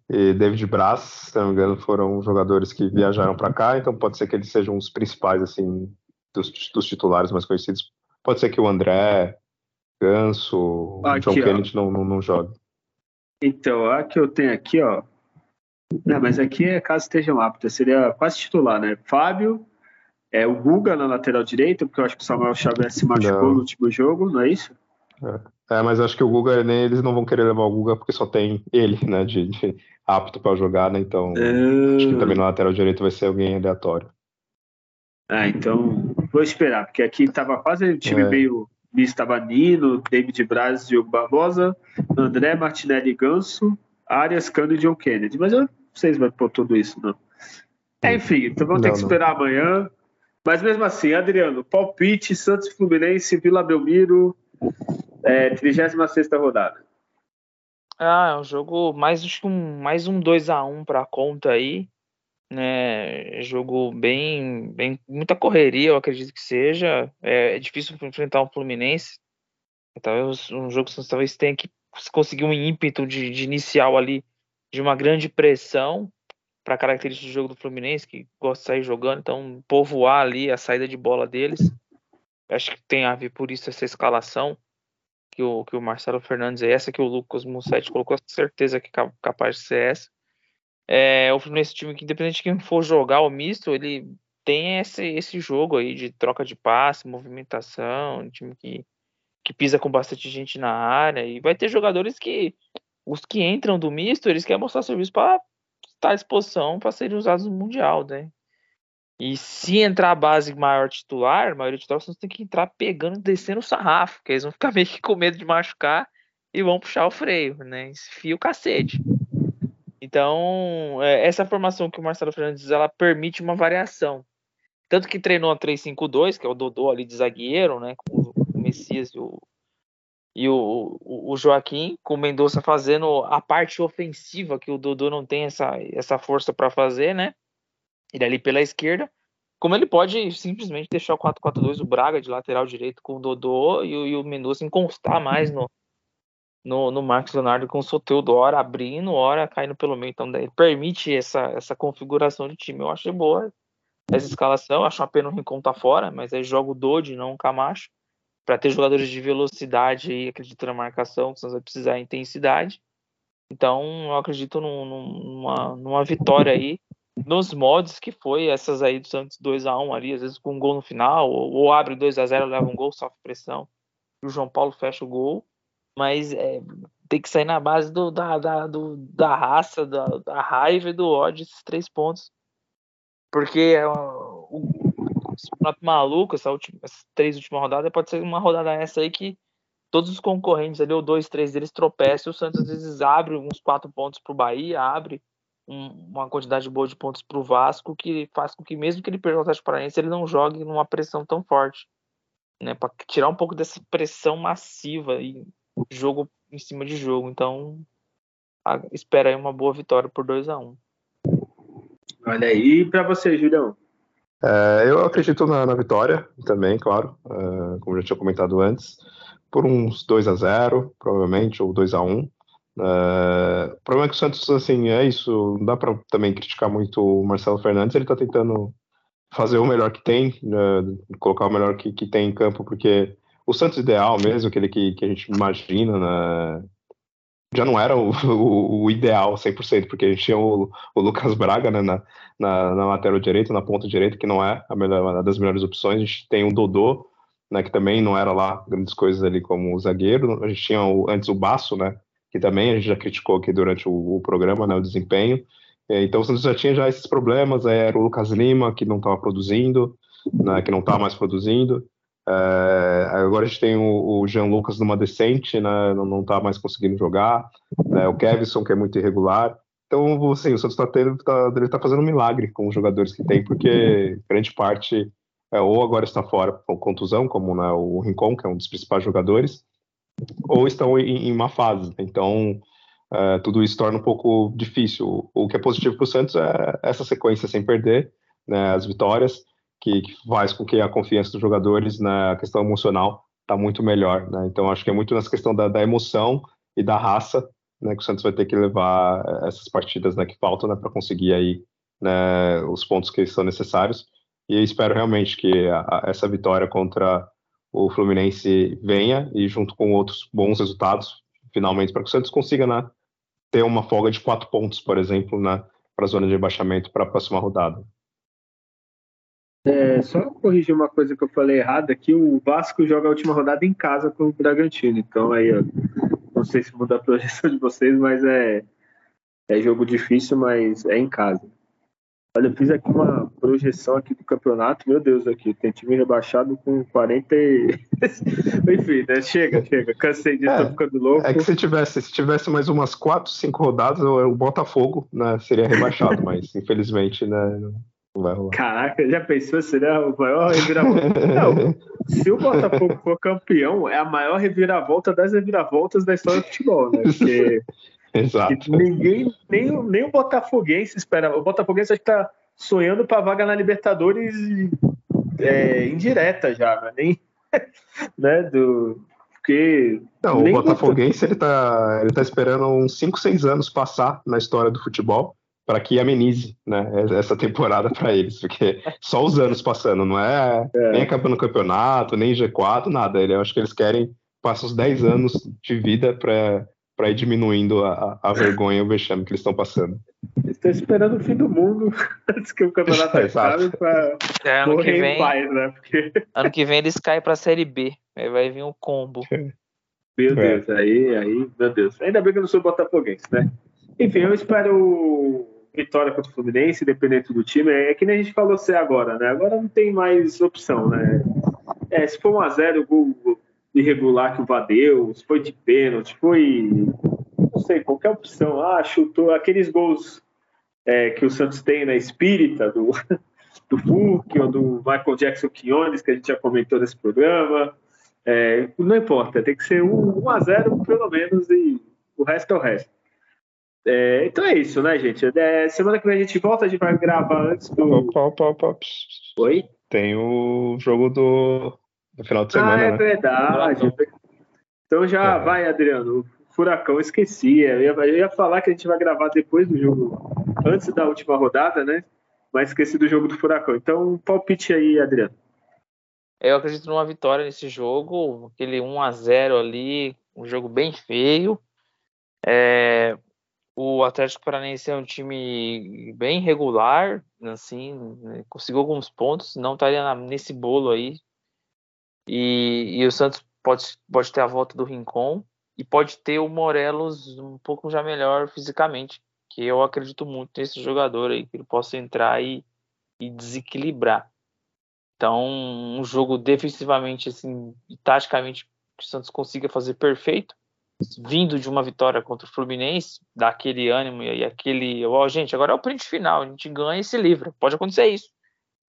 e David Braz, se não me engano, foram jogadores que viajaram para cá, então pode ser que eles sejam os principais, assim, dos, dos titulares mais conhecidos. Pode ser que o André, Ganso, o John Kennedy não, não, não jogue. Então, a que eu tenho aqui, ó. Não, mas aqui é caso estejam aptos, seria quase titular, né? Fábio, é, o Guga na lateral direita, porque eu acho que o Samuel Xavier se machucou não. no último jogo, não é isso? É. é, mas acho que o Guga, nem eles não vão querer levar o Guga porque só tem ele, né, de, de apto para jogar, né? Então, é... acho que também na lateral direita vai ser alguém aleatório. Ah, então vou esperar, porque aqui tava quase o time é. meio misto, tava Nino, David Braz, Diogo Barbosa, André Martinelli Ganso, Arias, Cano e John Kennedy. Mas eu não sei se vai pôr tudo isso, não. É, enfim, então vamos não, ter que esperar não. amanhã. Mas mesmo assim, Adriano, palpite, Santos Fluminense, Vila Belmiro, é, 36 rodada. Ah, é um jogo mais um mais um 2 a 1 para conta aí, né? Jogo bem bem muita correria, eu acredito que seja. É, é difícil enfrentar um Fluminense. Talvez um jogo que talvez tenha que conseguir um ímpeto de, de inicial ali de uma grande pressão para característica do jogo do Fluminense, que gosta de sair jogando, então povoar ali a saída de bola deles. Acho que tem a ver por isso essa escalação que o, que o Marcelo Fernandes é essa que o Lucas Mussetti colocou, certeza que é capaz de ser essa. É, o Fluminense time que, independente de quem for jogar o misto, ele tem esse, esse jogo aí de troca de passe, movimentação, um time que, que pisa com bastante gente na área, e vai ter jogadores que, os que entram do misto, eles querem mostrar serviço para estar à disposição para serem usados no Mundial, né? E se entrar a base maior titular, a maioria titular, você tem que entrar pegando, descendo o sarrafo, que eles vão ficar meio que com medo de machucar e vão puxar o freio, né? Enfia o cacete. Então, é, essa formação que o Marcelo Fernandes ela permite uma variação. Tanto que treinou a 3-5-2, que é o Dodô ali de zagueiro, né? Com o Messias e o, e o, o, Joaquim, com o Mendonça fazendo a parte ofensiva, que o Dodô não tem essa, essa força para fazer, né? Ele ali pela esquerda, como ele pode simplesmente deixar o 4-4-2, o Braga de lateral direito com o Dodô e, e o Mendonça encostar mais no, no, no Marcos Leonardo com o Soteldo, hora abrindo, hora caindo pelo meio. Então, ele permite essa, essa configuração de time. Eu achei boa essa escalação. Acho uma pena o Rincon tá fora, mas aí joga o Dodi, não o Camacho, para ter jogadores de velocidade e acredito na marcação, que vai precisar de intensidade. Então, eu acredito num, numa, numa vitória aí nos mods que foi essas aí do Santos 2 a 1 ali, às vezes com um gol no final, ou, ou abre 2 a 0 leva um gol, sofre pressão, e o João Paulo fecha o gol, mas é, tem que sair na base do, da, da, do, da raça, da, da raiva e do ódio, esses três pontos. Porque é, o, maluco, essa última, essas três últimas rodadas, pode ser uma rodada essa aí que todos os concorrentes ali, ou dois, três deles tropeçam, o Santos às vezes abre uns quatro pontos para o Bahia, abre um, uma quantidade boa de pontos para o Vasco que faz com que, mesmo que ele perca o Atlético Paranaense, ele não jogue numa pressão tão forte. Né, para tirar um pouco dessa pressão massiva e jogo em cima de jogo. Então, a, espera aí uma boa vitória por 2 a 1 um. Olha aí, para você, Julião. É, eu acredito na, na, vitória também, claro, é, como já tinha comentado antes, por uns 2 a 0 provavelmente, ou 2 a 1 Uh, o problema é que o Santos, assim, é isso. Não dá para também criticar muito o Marcelo Fernandes. Ele está tentando fazer o melhor que tem, uh, colocar o melhor que, que tem em campo, porque o Santos ideal mesmo, aquele que, que a gente imagina, né, já não era o, o, o, ideal 100%, porque a gente tinha o, o Lucas Braga né, na, na, na lateral direita, na ponta direita, que não é a melhor, uma das melhores opções. A gente tem o Dodô, né, que também não era lá grandes coisas ali como zagueiro. A gente tinha o, antes o Baço, né, que também a gente já criticou aqui durante o, o programa, né, o desempenho. É, então o Santos já tinha já esses problemas, era o Lucas Lima que não estava produzindo, né, que não está mais produzindo. É, agora a gente tem o, o Jean Lucas numa decente, né, não, não tá mais conseguindo jogar. Né, o Kevson, que é muito irregular. Então, assim, o Santos está tá, tá fazendo um milagre com os jogadores que tem, porque grande parte é, ou agora está fora com contusão, como né, o Rincon, que é um dos principais jogadores, ou estão em, em má fase. Então, é, tudo isso torna um pouco difícil. O que é positivo para o Santos é essa sequência sem perder, né, as vitórias, que, que, faz com que a confiança dos jogadores na questão emocional está muito melhor. Né? Então, acho que é muito nessa questão da, da emoção e da raça né, que o Santos vai ter que levar essas partidas né, que faltam né, para conseguir aí né, os pontos que são necessários. E espero realmente que a, a, essa vitória contra o Fluminense venha e junto com outros bons resultados, finalmente, para que o Santos consiga né, ter uma folga de quatro pontos, por exemplo, né, para a zona de rebaixamento para a próxima rodada. É, só corrigir uma coisa que eu falei errado aqui, o Vasco joga a última rodada em casa com o Bragantino, então aí ó, não sei se muda a projeção de vocês, mas é, é jogo difícil, mas é em casa. Olha, eu fiz aqui uma projeção aqui do campeonato, meu Deus, aqui tem time rebaixado com 40 e... Enfim, né? Chega, chega, cansei de é, tô ficando louco. É que se tivesse, se tivesse mais umas 4, 5 rodadas, o Botafogo né, seria rebaixado, mas infelizmente, né, não vai rolar. Caraca, já pensou, seria o maior reviravolta? Não, se o Botafogo for campeão, é a maior reviravolta das reviravoltas da história do futebol, né? Porque Exato. Ninguém, nem, nem o Botafoguense espera. O Botafoguense acho que tá sonhando para vaga na Libertadores é, indireta já, né? nem né, do porque não, o Botafoguense ele tá, ele tá esperando uns 5, 6 anos passar na história do futebol para que amenize né, essa temporada para eles, porque só os anos passando, não é, é, nem acabando o campeonato, nem G4, nada. Eu acho que eles querem passar os 10 anos de vida para para ir diminuindo a, a vergonha e o vexame que eles estão passando. Estou esperando o fim do mundo antes que o campeonato acabe para é, ano que vem, paz, né? Porque... Ano que vem eles caem para a Série B, aí vai vir um combo. Meu é. Deus, aí, aí, meu Deus. Ainda bem que eu não sou botafoguense, né? Enfim, eu espero vitória contra o Fluminense, independente do time. É que nem a gente falou ser agora, né? Agora não tem mais opção, né? É, se for 1x0, o gol irregular que o Vadeu, foi de pênalti, foi. Não sei, qualquer opção. Ah, chutou aqueles gols é, que o Santos tem na espírita do, do Fulk ou do Michael Jackson Quiones, que a gente já comentou nesse programa. É, não importa, tem que ser 1 um, a 0 pelo menos e o resto é o resto. É, então é isso, né, gente? É, semana que vem a gente volta, a gente vai gravar antes do. Opa, opa, opa. Oi? Tem o jogo do no final de semana. Ah, é né? verdade. Então já é. vai, Adriano. Furacão, esqueci. Eu ia, eu ia falar que a gente vai gravar depois do jogo, antes da última rodada, né? Mas esqueci do jogo do Furacão. Então, palpite aí, Adriano. Eu acredito numa vitória nesse jogo, aquele 1 a 0 ali, um jogo bem feio. É, o Atlético Paranaense é um time bem regular, assim, né? conseguiu alguns pontos, não estaria nesse bolo aí e, e o Santos pode, pode ter a volta do Rincon e pode ter o Morelos um pouco já melhor fisicamente, que eu acredito muito nesse jogador aí, que ele possa entrar e, e desequilibrar. Então, um jogo defensivamente, assim, e taticamente, que o Santos consiga fazer perfeito, vindo de uma vitória contra o Fluminense, dá aquele ânimo e aquele, ó, oh, gente, agora é o print final, a gente ganha e se livra. Pode acontecer isso.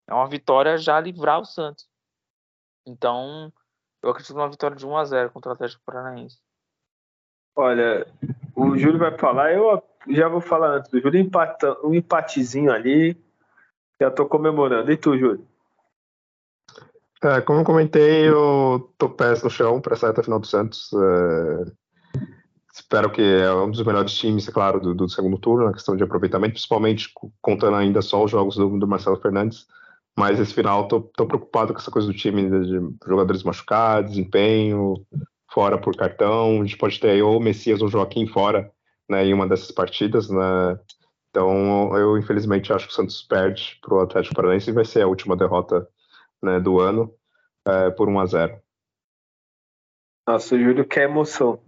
É uma vitória já livrar o Santos. Então, eu acredito numa vitória de 1 a 0 contra o Atlético Paranaense. Olha, o Júlio vai falar, eu já vou falar antes do Júlio, empata, um empatezinho ali, já tô comemorando. E tu, Júlio? É, como eu comentei, eu tô pés no chão para sair até final do Santos. É, espero que é um dos melhores times, é claro, do, do, segundo turno, na questão de aproveitamento, principalmente contando ainda só os jogos do, do Marcelo Fernandes. Mas esse final, tô, tô preocupado com essa coisa do time, de jogadores machucados, desempenho, fora por cartão. A gente pode ter ou o Messias ou o Joaquim fora né, em uma dessas partidas, né? Então, eu infelizmente acho que o Santos perde para o Atlético Paranaense e vai ser a última derrota né, do ano é, por 1 a 0 Nossa, o Júlio quer emoção.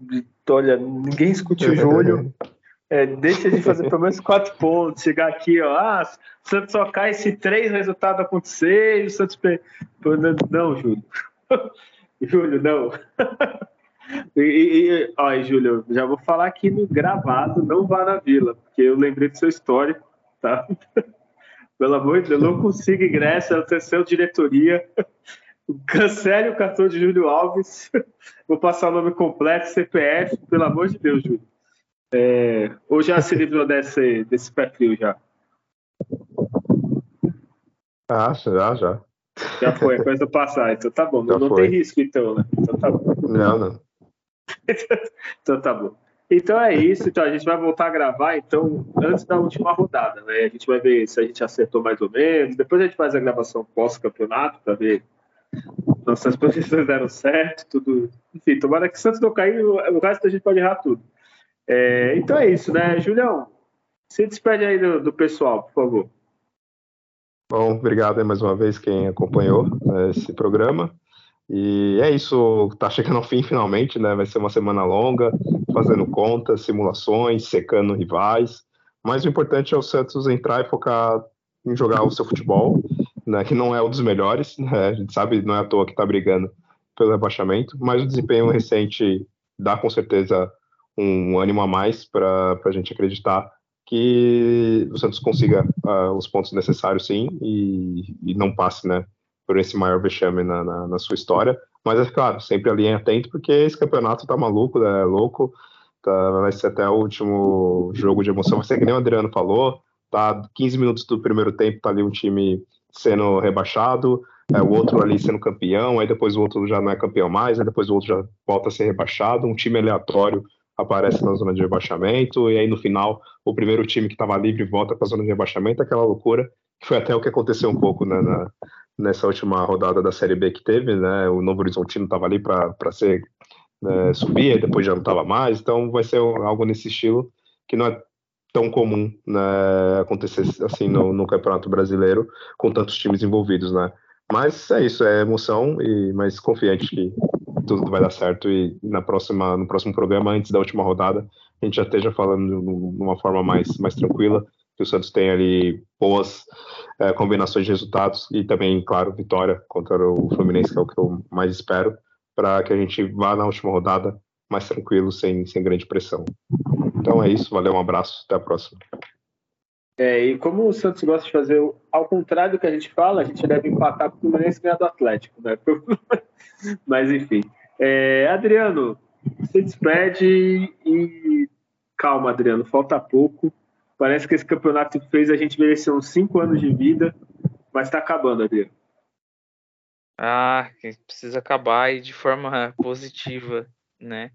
Olha, ninguém escute o Júlio. É, deixa de fazer pelo menos quatro pontos, chegar aqui, ó, ah, o Santos só cai se três resultados acontecer e o Santos. Não, Júlio. Júlio, não. e, e, ó, Júlio, já vou falar aqui no gravado, não vá na vila, porque eu lembrei do seu histórico, tá? Pelo amor de Deus, não consigo ingresso, é o seu diretoria. Cancele o cartão de Júlio Alves. Vou passar o nome completo, CPF, pelo amor de Deus, Júlio. É, ou já se livrou desse, desse frio já? Ah, já, já. Já foi, a coisa passar, então tá bom. Já não foi. tem risco, então, né? Então tá bom. Não, não. então tá bom. Então é isso, então a gente vai voltar a gravar então antes da última rodada, né? A gente vai ver se a gente acertou mais ou menos. Depois a gente faz a gravação pós-campeonato para ver nossas posições deram certo, tudo. Enfim, tomara que o Santos não cair, o resto a gente pode errar tudo. É, então é isso, né, Julião? Se despede aí do, do pessoal, por favor. Bom, obrigado mais uma vez quem acompanhou né, esse programa. E é isso, tá chegando ao fim finalmente, né? Vai ser uma semana longa, fazendo contas, simulações, secando rivais. Mas o importante é o Santos entrar e focar em jogar o seu futebol, né? Que não é um dos melhores, né? A gente sabe, não é à toa que tá brigando pelo rebaixamento, mas o desempenho recente dá com certeza um ânimo a mais para a gente acreditar que o Santos consiga uh, os pontos necessários, sim, e, e, não passe, né, por esse maior vexame na, na, na, sua história. Mas é claro, sempre ali atento, porque esse campeonato tá maluco, né, louco. Tá, vai ser até o último jogo de emoção. Vai ser que nem o Adriano falou, tá 15 minutos do primeiro tempo, tá ali um time sendo rebaixado, é, o outro ali sendo campeão, aí depois o outro já não é campeão mais, aí depois o outro já volta a ser rebaixado, um time aleatório aparece na zona de rebaixamento, e aí no final o primeiro time que estava livre volta para a zona de rebaixamento, aquela loucura, que foi até o que aconteceu um pouco né, na, nessa última rodada da Série B que teve, né, o Novo Horizontino estava ali para ser né, subir, e depois já não estava mais, então vai ser algo nesse estilo que não é tão comum né, acontecer assim no, no, Campeonato Brasileiro com tantos times envolvidos, né? Mas é isso, é emoção e mais confiante que tudo vai dar certo e na próxima, no próximo programa, antes da última rodada, a gente já esteja falando de uma forma mais, mais tranquila, que o Santos tem ali boas é, combinações de resultados e também, claro, vitória contra o Fluminense, que é o que eu mais espero, para que a gente vá na última rodada mais tranquilo, sem, sem grande pressão. Então é isso, valeu, um abraço, até a próxima. É, e como o Santos gosta de fazer ao contrário do que a gente fala, a gente deve empatar com o Fluminense ganhar do Atlético, né? Mas enfim. É, Adriano, se despede e calma, Adriano, falta pouco. Parece que esse campeonato fez a gente merecer uns cinco anos de vida, mas está acabando, Adriano. Ah, precisa acabar e de forma positiva, né?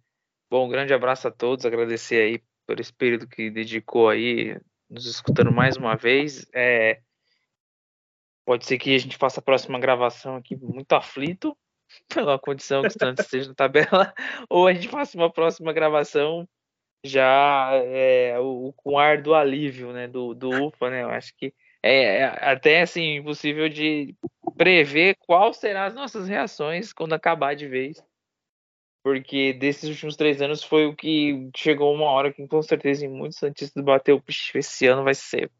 Bom, um grande abraço a todos, agradecer aí por esse período que dedicou aí, nos escutando mais uma vez. É, pode ser que a gente faça a próxima gravação aqui muito aflito, pela condição que o Santos esteja na tabela, ou a gente faça uma próxima gravação já é, o, com ar do alívio, né, do, do UFA, né, eu acho que é, é até assim impossível de prever qual serão as nossas reações quando acabar de vez, porque desses últimos três anos foi o que chegou uma hora que com certeza em muitos santistas bateu, esse ano vai ser,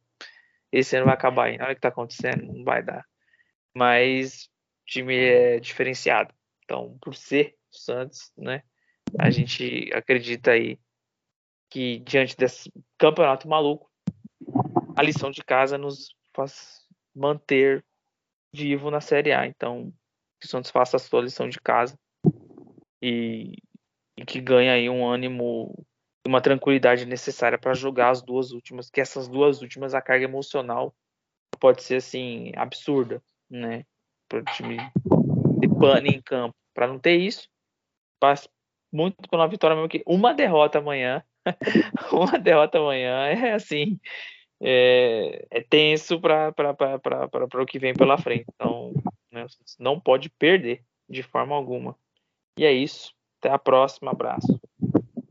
esse ano vai acabar aí, olha o que tá acontecendo, não vai dar, mas time é diferenciado. Então, por ser o Santos, né, a gente acredita aí que diante desse campeonato maluco, a lição de casa nos faz manter vivo na Série A. Então, que o Santos faça a sua lição de casa e, e que ganhe aí um ânimo e uma tranquilidade necessária para jogar as duas últimas, que essas duas últimas a carga emocional pode ser assim absurda, né? Para o time de pane em campo. Para não ter isso, passa muito pela vitória mesmo que uma derrota amanhã. uma derrota amanhã é assim. É, é tenso para o que vem pela frente. Então, né, não pode perder de forma alguma. E é isso. Até a próxima. Abraço.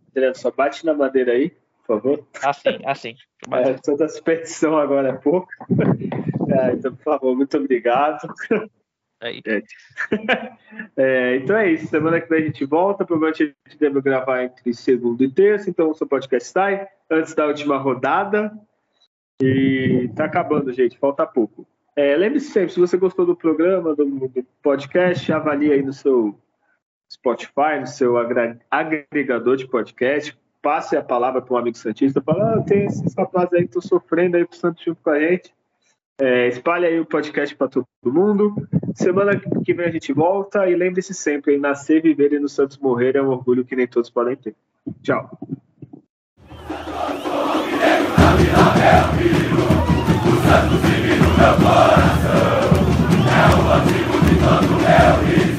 Adriano, só bate na madeira aí, por favor. Assim, assim. É, toda a superstição agora é pouco. É, então, por favor, muito obrigado. Aí. É. é, então é isso. Semana que vem a gente volta. Provavelmente a gente deve gravar entre segunda e terça. Então o seu podcast sai antes da última rodada. E tá acabando, gente. Falta pouco. É, Lembre-se sempre, se você gostou do programa, do, do podcast, avalie aí no seu Spotify, no seu agregador de podcast, passe a palavra para um amigo Santista, fala, ah, tem esses rapazes aí que estão sofrendo aí pro Santos junto com a gente. É, espalha aí o podcast para todo mundo. Semana que vem a gente volta e lembre-se sempre: nascer, viver e no Santos morrer é um orgulho que nem todos podem ter. Tchau. É o antigo de tanto